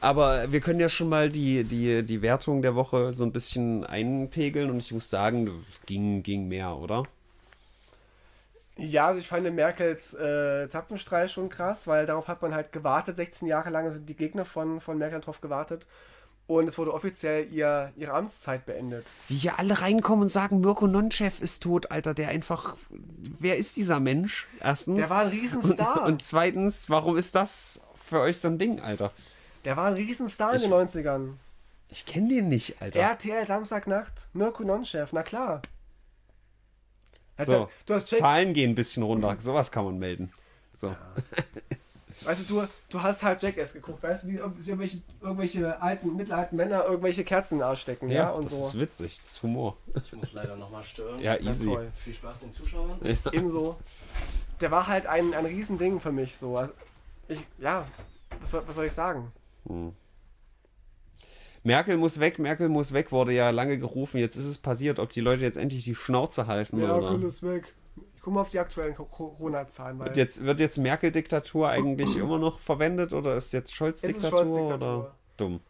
Aber wir können ja schon mal die, die, die Wertung der Woche so ein bisschen einpegeln und ich muss sagen, ging, ging mehr, oder? Ja, also ich fand Merkels äh, Zapfenstreich schon krass, weil darauf hat man halt gewartet, 16 Jahre lang, also die Gegner von, von Merkel drauf gewartet. Und es wurde offiziell ihr, ihre Amtszeit beendet. Wie hier alle reinkommen und sagen, Mirko Nonchev ist tot, Alter, der einfach. Wer ist dieser Mensch? Erstens. Der war ein und, Riesenstar. und zweitens, warum ist das für euch so ein Ding, Alter? Der war ein Riesenstar Ich- in den 90ern. Ich kenne den nicht, Alter. RTL Samstagnacht, Mirko Nonchef, na klar. So, der- du hast Jack, Zahlen gehen ein bisschen runter. Sowas kann man melden. So. Weißt du, du, du hast halt Jackass geguckt, weißt du, wie irgendwelche, irgendwelche alten, mittelalten Männer irgendwelche Kerzen in den Arsch stecken, ja, und das so. ist witzig, das ist Humor. Ich muss leider nochmal stören. Ja, Ja, easy. toll. Viel Spaß den Zuschauern. Ebenso. Der war halt ein, ein Riesending für mich, so. Ich, ja, was soll, was soll ich sagen? Merkel muss weg, Merkel muss weg, wurde ja lange gerufen. Jetzt ist es passiert, ob die Leute jetzt endlich die Schnauze halten Ja, oder. cool ist weg. Ich guck mal auf die aktuellen Co- Corona-Zahlen, Wird jetzt, wird jetzt Merkel-Diktatur eigentlich immer noch verwendet oder ist jetzt Scholz-Diktatur Scholz-Diktatur. oder dumm?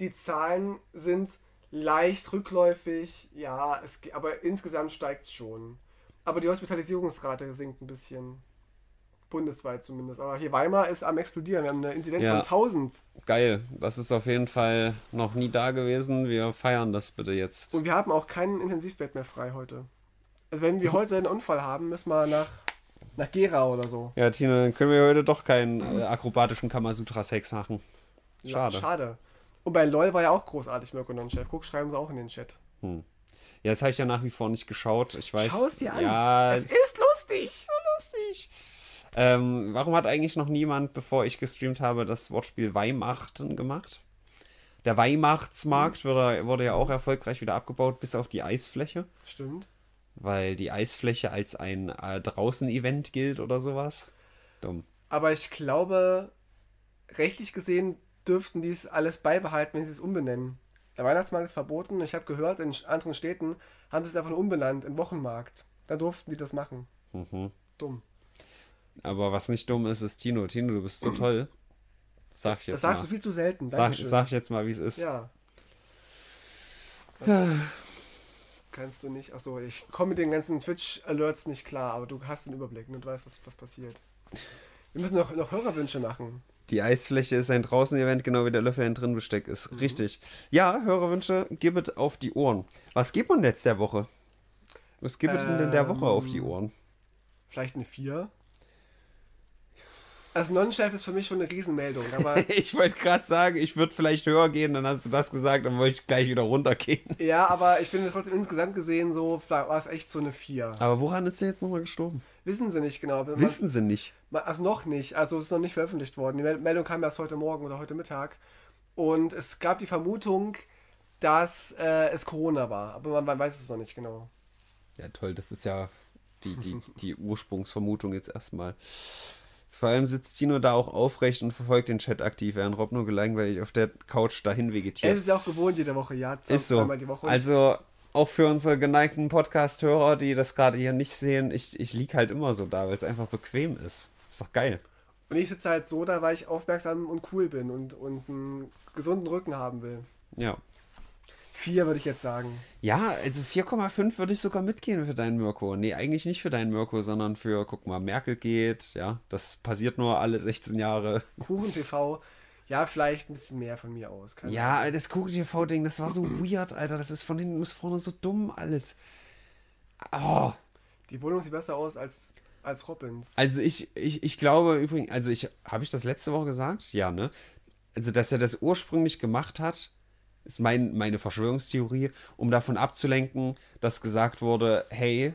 die Zahlen sind leicht rückläufig, ja, es, aber insgesamt steigt es schon. Aber die Hospitalisierungsrate sinkt ein bisschen. Bundesweit zumindest. Aber hier Weimar ist am explodieren. Wir haben eine Inzidenz Ja. von 1000. Geil, das ist auf jeden Fall noch nie da gewesen. Wir feiern das bitte jetzt. Und wir haben auch kein Intensivbett mehr frei heute. Also wenn wir heute einen Unfall haben, müssen wir nach, nach Gera oder so. Ja, Tino, dann können wir heute doch keinen äh, akrobatischen Kamasutra-Sex machen. Ja, Schade. schade. Und bei LOL war ja auch großartig, Mirko Non-Chef. Guck, schreiben sie auch in den Chat. Ja, jetzt habe ich ja nach wie vor nicht geschaut. Ich weiß. Schau es dir an. Ja, es ist lustig. so lustig. Ähm, warum hat eigentlich noch niemand, bevor ich gestreamt habe, das Wortspiel Weimachten gemacht? Der Weihnachtsmarkt wurde, wurde ja auch erfolgreich wieder abgebaut, bis auf die Eisfläche, Stimmt. weil die Eisfläche als ein äh, Draußen-Event gilt oder sowas. Dumm. Aber ich glaube, rechtlich gesehen dürften die es alles beibehalten, wenn sie es umbenennen. Der Weihnachtsmarkt ist verboten. Ich habe gehört, in anderen Städten haben sie es einfach nur umbenannt, in Wochenmarkt. Da durften die das machen. Mhm. Dumm. Aber was nicht dumm ist, ist Tino. Tino, du bist so toll. Sag ich jetzt Das sagst mal. du viel zu selten. Sag, Dankeschön. sag ich jetzt mal, wie es ist. Ja. Das kannst du nicht. Achso, ich komme mit den ganzen Twitch-Alerts nicht klar, aber du hast den Überblick und du weißt, was, was passiert. Wir müssen noch, noch Hörerwünsche machen. Die Eisfläche ist ein Draußen-Event, genau wie der Löffel ein Drinbesteck ist. Mhm. Richtig. Ja, Hörerwünsche, gibet auf die Ohren. Was gibt man jetzt der Woche? Was gibt man denn der Woche auf die Ähm, Ohren? Vielleicht eine 4. Also Non-Chef ist für mich schon eine Riesenmeldung, aber Ich wollte gerade sagen, ich würde vielleicht höher gehen, dann hast du das gesagt, dann wollte ich gleich wieder runtergehen. ja, aber ich finde trotzdem insgesamt gesehen so, war es echt so eine 4. Aber woran ist der jetzt nochmal gestorben? Wissen sie nicht genau. Wissen sie nicht. Also noch nicht, also es ist noch nicht veröffentlicht worden. Die Mel- Meldung kam erst heute Morgen oder heute Mittag. Und es gab die Vermutung, dass äh, es Corona war, aber man, man weiß es noch nicht genau. Ja, toll, das ist ja die, die, die Ursprungsvermutung jetzt erstmal. Vor allem sitzt Tino da auch aufrecht und verfolgt den Chat aktiv, während Rob nur gelangweilig auf der Couch dahin Er vegetiert. ist es ja auch gewohnt jede Woche, ja. zwei- Ist so. Also auch für unsere geneigten Podcast-Hörer, die das gerade hier nicht sehen, ich, ich lieg halt immer so da, weil es einfach bequem ist. ist doch geil. Und ich sitze halt so da, weil ich aufmerksam und cool bin und, und einen gesunden Rücken haben will. Ja. Vier würde ich jetzt sagen. Ja, also 4,5 würde ich sogar mitgehen für deinen Mirko. Nee, eigentlich nicht für deinen Mirko, sondern für, guck mal, Merkel geht, ja, das passiert nur alle 16 Jahre. Kuchen TV, ja, vielleicht ein bisschen mehr von mir aus. Keine Ja, Ahnung. das Kuchen-TV-Ding, das war so weird, Alter. Das ist von hinten bis vorne so dumm alles. Oh. Die Wohnung sieht besser aus als, als Robins. Also ich, ich, ich glaube übrigens, also ich, habe ich das letzte Woche gesagt? Ja, ne? Also, dass er das ursprünglich gemacht hat, ist mein, meine Verschwörungstheorie, um davon abzulenken, dass gesagt wurde, hey,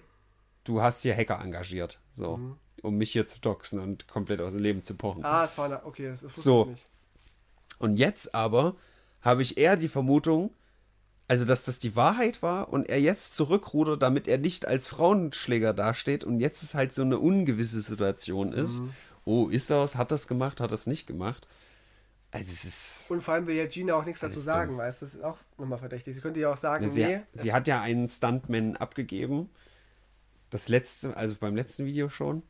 du hast hier Hacker engagiert, so, um mich hier zu doxen und komplett aus dem Leben zu pochen. ah, es war eine, okay, das, wusste So. nicht. Und jetzt aber habe ich eher die Vermutung, also dass das die Wahrheit war und er jetzt zurückrudert, damit er nicht als Frauenschläger dasteht und jetzt ist halt so eine ungewisse Situation ist. Oh, ist das? Hat das gemacht? Hat das nicht gemacht? Also es ist. Und vor allem will ja Gina auch nichts dazu sagen, dumm. weißt du, das ist auch nochmal verdächtig. Sie könnte ja auch sagen, sie, nee, sie es- hat ja einen Stuntman abgegeben. Das letzte, also beim letzten Video schon.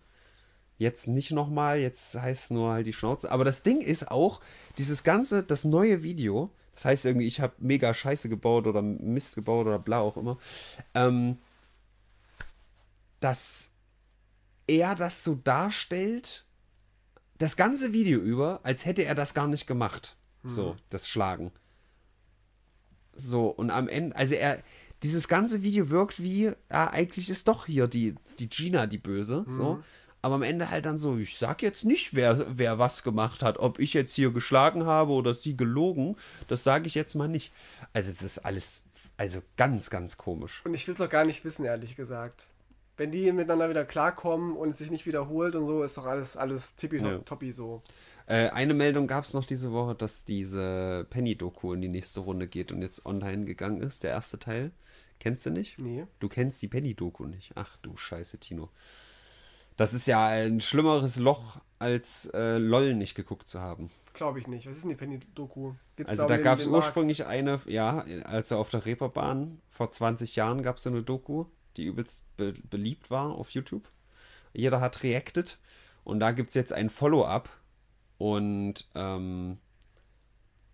Jetzt nicht nochmal, jetzt heißt nur halt die Schnauze. Aber das Ding ist auch, dieses ganze, das neue Video, das heißt irgendwie, ich habe mega Scheiße gebaut oder Mist gebaut oder bla auch immer, ähm, dass er das so darstellt, das ganze Video über, als hätte er das gar nicht gemacht. So, das Schlagen. So, und am Ende, also er, dieses ganze Video wirkt wie, ja, eigentlich ist doch hier die, die Gina die Böse, so. Aber am Ende halt dann so, ich sag jetzt nicht, wer, wer was gemacht hat, ob ich jetzt hier geschlagen habe oder sie gelogen, das sage ich jetzt mal nicht. Also es ist alles, also ganz, ganz komisch. Und ich will es auch gar nicht wissen, ehrlich gesagt. Wenn die miteinander wieder klarkommen und es sich nicht wiederholt und so, ist doch alles, alles tippitoppi Ja. so. Äh, eine Meldung gab es noch diese Woche, dass diese Penny-Doku in die nächste Runde geht und jetzt online gegangen ist, der erste Teil. Kennst du nicht? Nee. Du kennst die Penny-Doku nicht. Ach du Scheiße, Tino. Das ist ja ein schlimmeres Loch, als äh, LOL nicht geguckt zu haben. Glaube ich nicht. Was ist denn die Penny-Doku? Also da gab es den Markt? ursprünglich eine, ja, also auf der Reeperbahn vor 20 Jahren gab es so eine Doku, die übelst be beliebt war auf YouTube. Jeder hat reacted und da gibt es jetzt ein Follow-up und ähm,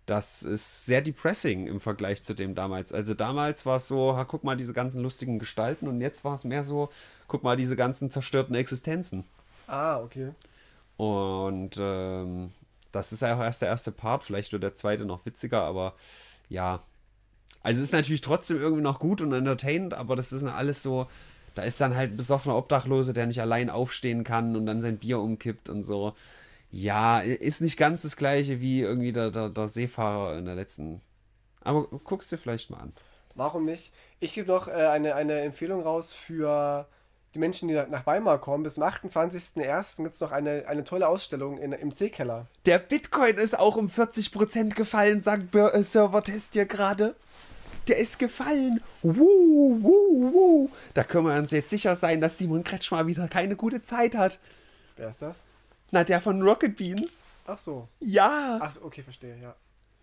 das ist sehr depressing im Vergleich zu dem damals. Also damals war es so, ha, guck mal diese ganzen lustigen Gestalten und jetzt war es mehr so, guck mal diese ganzen zerstörten Existenzen. Ah, okay. Und ähm, das ist ja auch erst der erste Part. Vielleicht wird der zweite noch witziger, aber ja. Also ist natürlich trotzdem irgendwie noch gut und entertainend, aber das ist alles so. Da ist dann halt ein besoffener Obdachlose, der nicht allein aufstehen kann und dann sein Bier umkippt und so. Ja, ist nicht ganz das gleiche wie irgendwie der, der, der Seefahrer in der letzten. Aber guckst dir vielleicht mal an. Warum nicht? Ich gebe noch äh, eine, eine Empfehlung raus für die Menschen, die nach- Weimar kommen. Bis zum 28.01. gibt es noch eine, eine tolle Ausstellung in, im C-Keller. Der Bitcoin ist auch um 40% gefallen, sagt äh, Servertest hier gerade. Der ist gefallen. Wuh, wuh, wuh. Da können wir uns jetzt sicher sein, dass Simon Kretschmer wieder keine gute Zeit hat. Wer ist das? Na, der von Rocket Beans. Ach so. Ja. Ach, okay, verstehe, ja.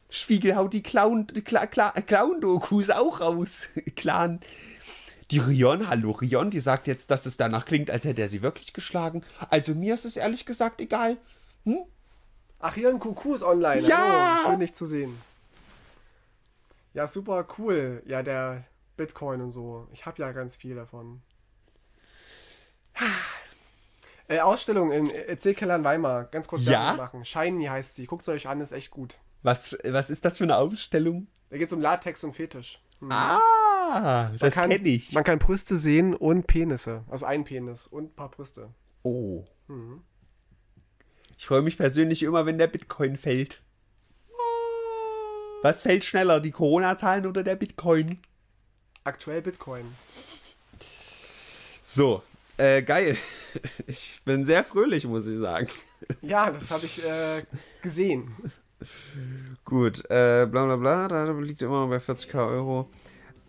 Spiegel haut die Clown, Cla, Cla, Clown-Dokus auch raus. Clan. Die Rion, hallo Rion, die sagt jetzt, dass es danach klingt, als hätte er sie wirklich geschlagen. Also mir ist es ehrlich gesagt egal. Ach, hier ein Kuckuck ist online. Ja! Hallo, schön dich zu sehen. Ja, super cool. Ja, der Bitcoin und so. Ich habe ja ganz viel davon. Äh, Ausstellung im C-Keller in Weimar. Ganz kurz Ja? Machen. Shiny heißt sie. Guckt sie euch an, ist echt gut. Was, was ist das für eine Ausstellung? Da geht es um Latex und Fetisch. Hm. Ah, das kann- kenne ich. Man kann Brüste sehen und Penisse. Also ein Penis und ein paar Brüste. Oh. Mhm. Ich freue mich persönlich immer, wenn der Bitcoin fällt. Was fällt schneller, die Corona-Zahlen oder der Bitcoin? Aktuell Bitcoin. So, äh, geil. Ich bin sehr fröhlich, muss ich sagen. Ja, das habe ich äh, gesehen. Gut, äh, bla bla bla, da liegt immer noch bei 40k Euro.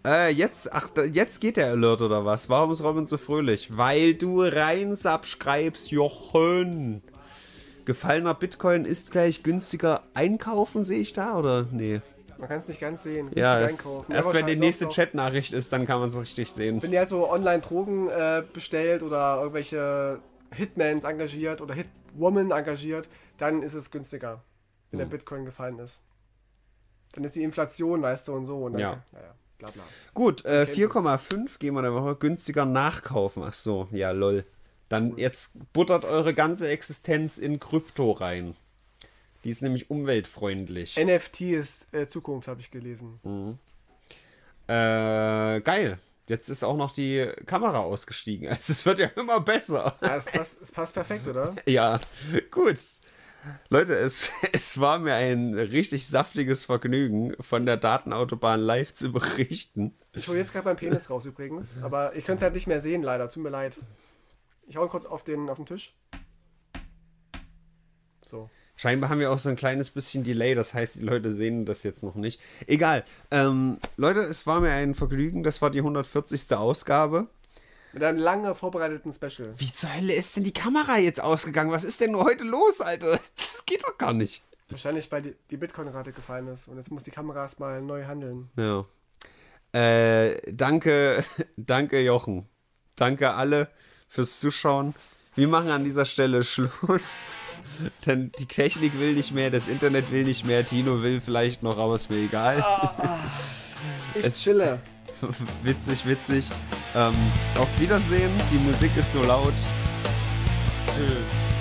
Äh, jetzt, ach, jetzt geht der Alert oder was? Warum ist Robin so fröhlich? Weil du rein subscribest, Jochen. Gefallener Bitcoin ist gleich günstiger einkaufen, sehe ich da, oder? Nee. Man kann es nicht ganz sehen. Ja, Günstig es, einkaufen. erst Ja, wenn die nächste. Chatnachricht ist, dann kann man es richtig sehen. Wenn ihr halt so online Drogen äh, bestellt oder irgendwelche Hitmans engagiert oder Hitwoman engagiert, dann ist es günstiger, wenn Hm. der Bitcoin gefallen ist. Dann ist die Inflation, weißt du, und so. Und dann, Ja. Naja, bla bla. Gut, äh, kennt es. 4,5 gehen wir der Woche günstiger nachkaufen. Ach so, ja, lol. Dann jetzt buttert eure ganze Existenz in Krypto rein. Die ist nämlich umweltfreundlich. NFT ist äh, Zukunft, habe ich gelesen. Äh, geil. Jetzt ist auch noch die Kamera ausgestiegen. Also, es wird ja immer besser. Ja, es, passt, es passt perfekt, oder? Ja, gut. Leute, es, es war mir ein richtig saftiges Vergnügen, von der Datenautobahn live zu berichten. Ich hole jetzt gerade meinen Penis raus übrigens, aber ich könnte es halt nicht mehr sehen, leider. Tut mir leid. Ich hau kurz auf den, auf den Tisch. So. Scheinbar haben wir auch so ein kleines bisschen Delay, das heißt, die Leute sehen das jetzt noch nicht. Egal. Ähm, Leute, es war mir ein Vergnügen. Das war die 140. Ausgabe. Mit einem lange vorbereiteten Special. Wie zur Hölle ist denn die Kamera jetzt ausgegangen? Was ist denn nur heute los, Alter? Das geht doch gar nicht. Wahrscheinlich, weil die, die Bitcoin-Rate gefallen ist und jetzt muss die Kamera erstmal neu handeln. Ja. Äh, danke, danke Jochen. Danke alle fürs Zuschauen. Wir machen an dieser Stelle Schluss. Denn die Technik will nicht mehr, das Internet will nicht mehr, Tino will vielleicht noch, aber ist mir egal. Ich Es- chille. witzig, witzig. Ähm, auf Wiedersehen. Die Musik ist so laut. Tschüss.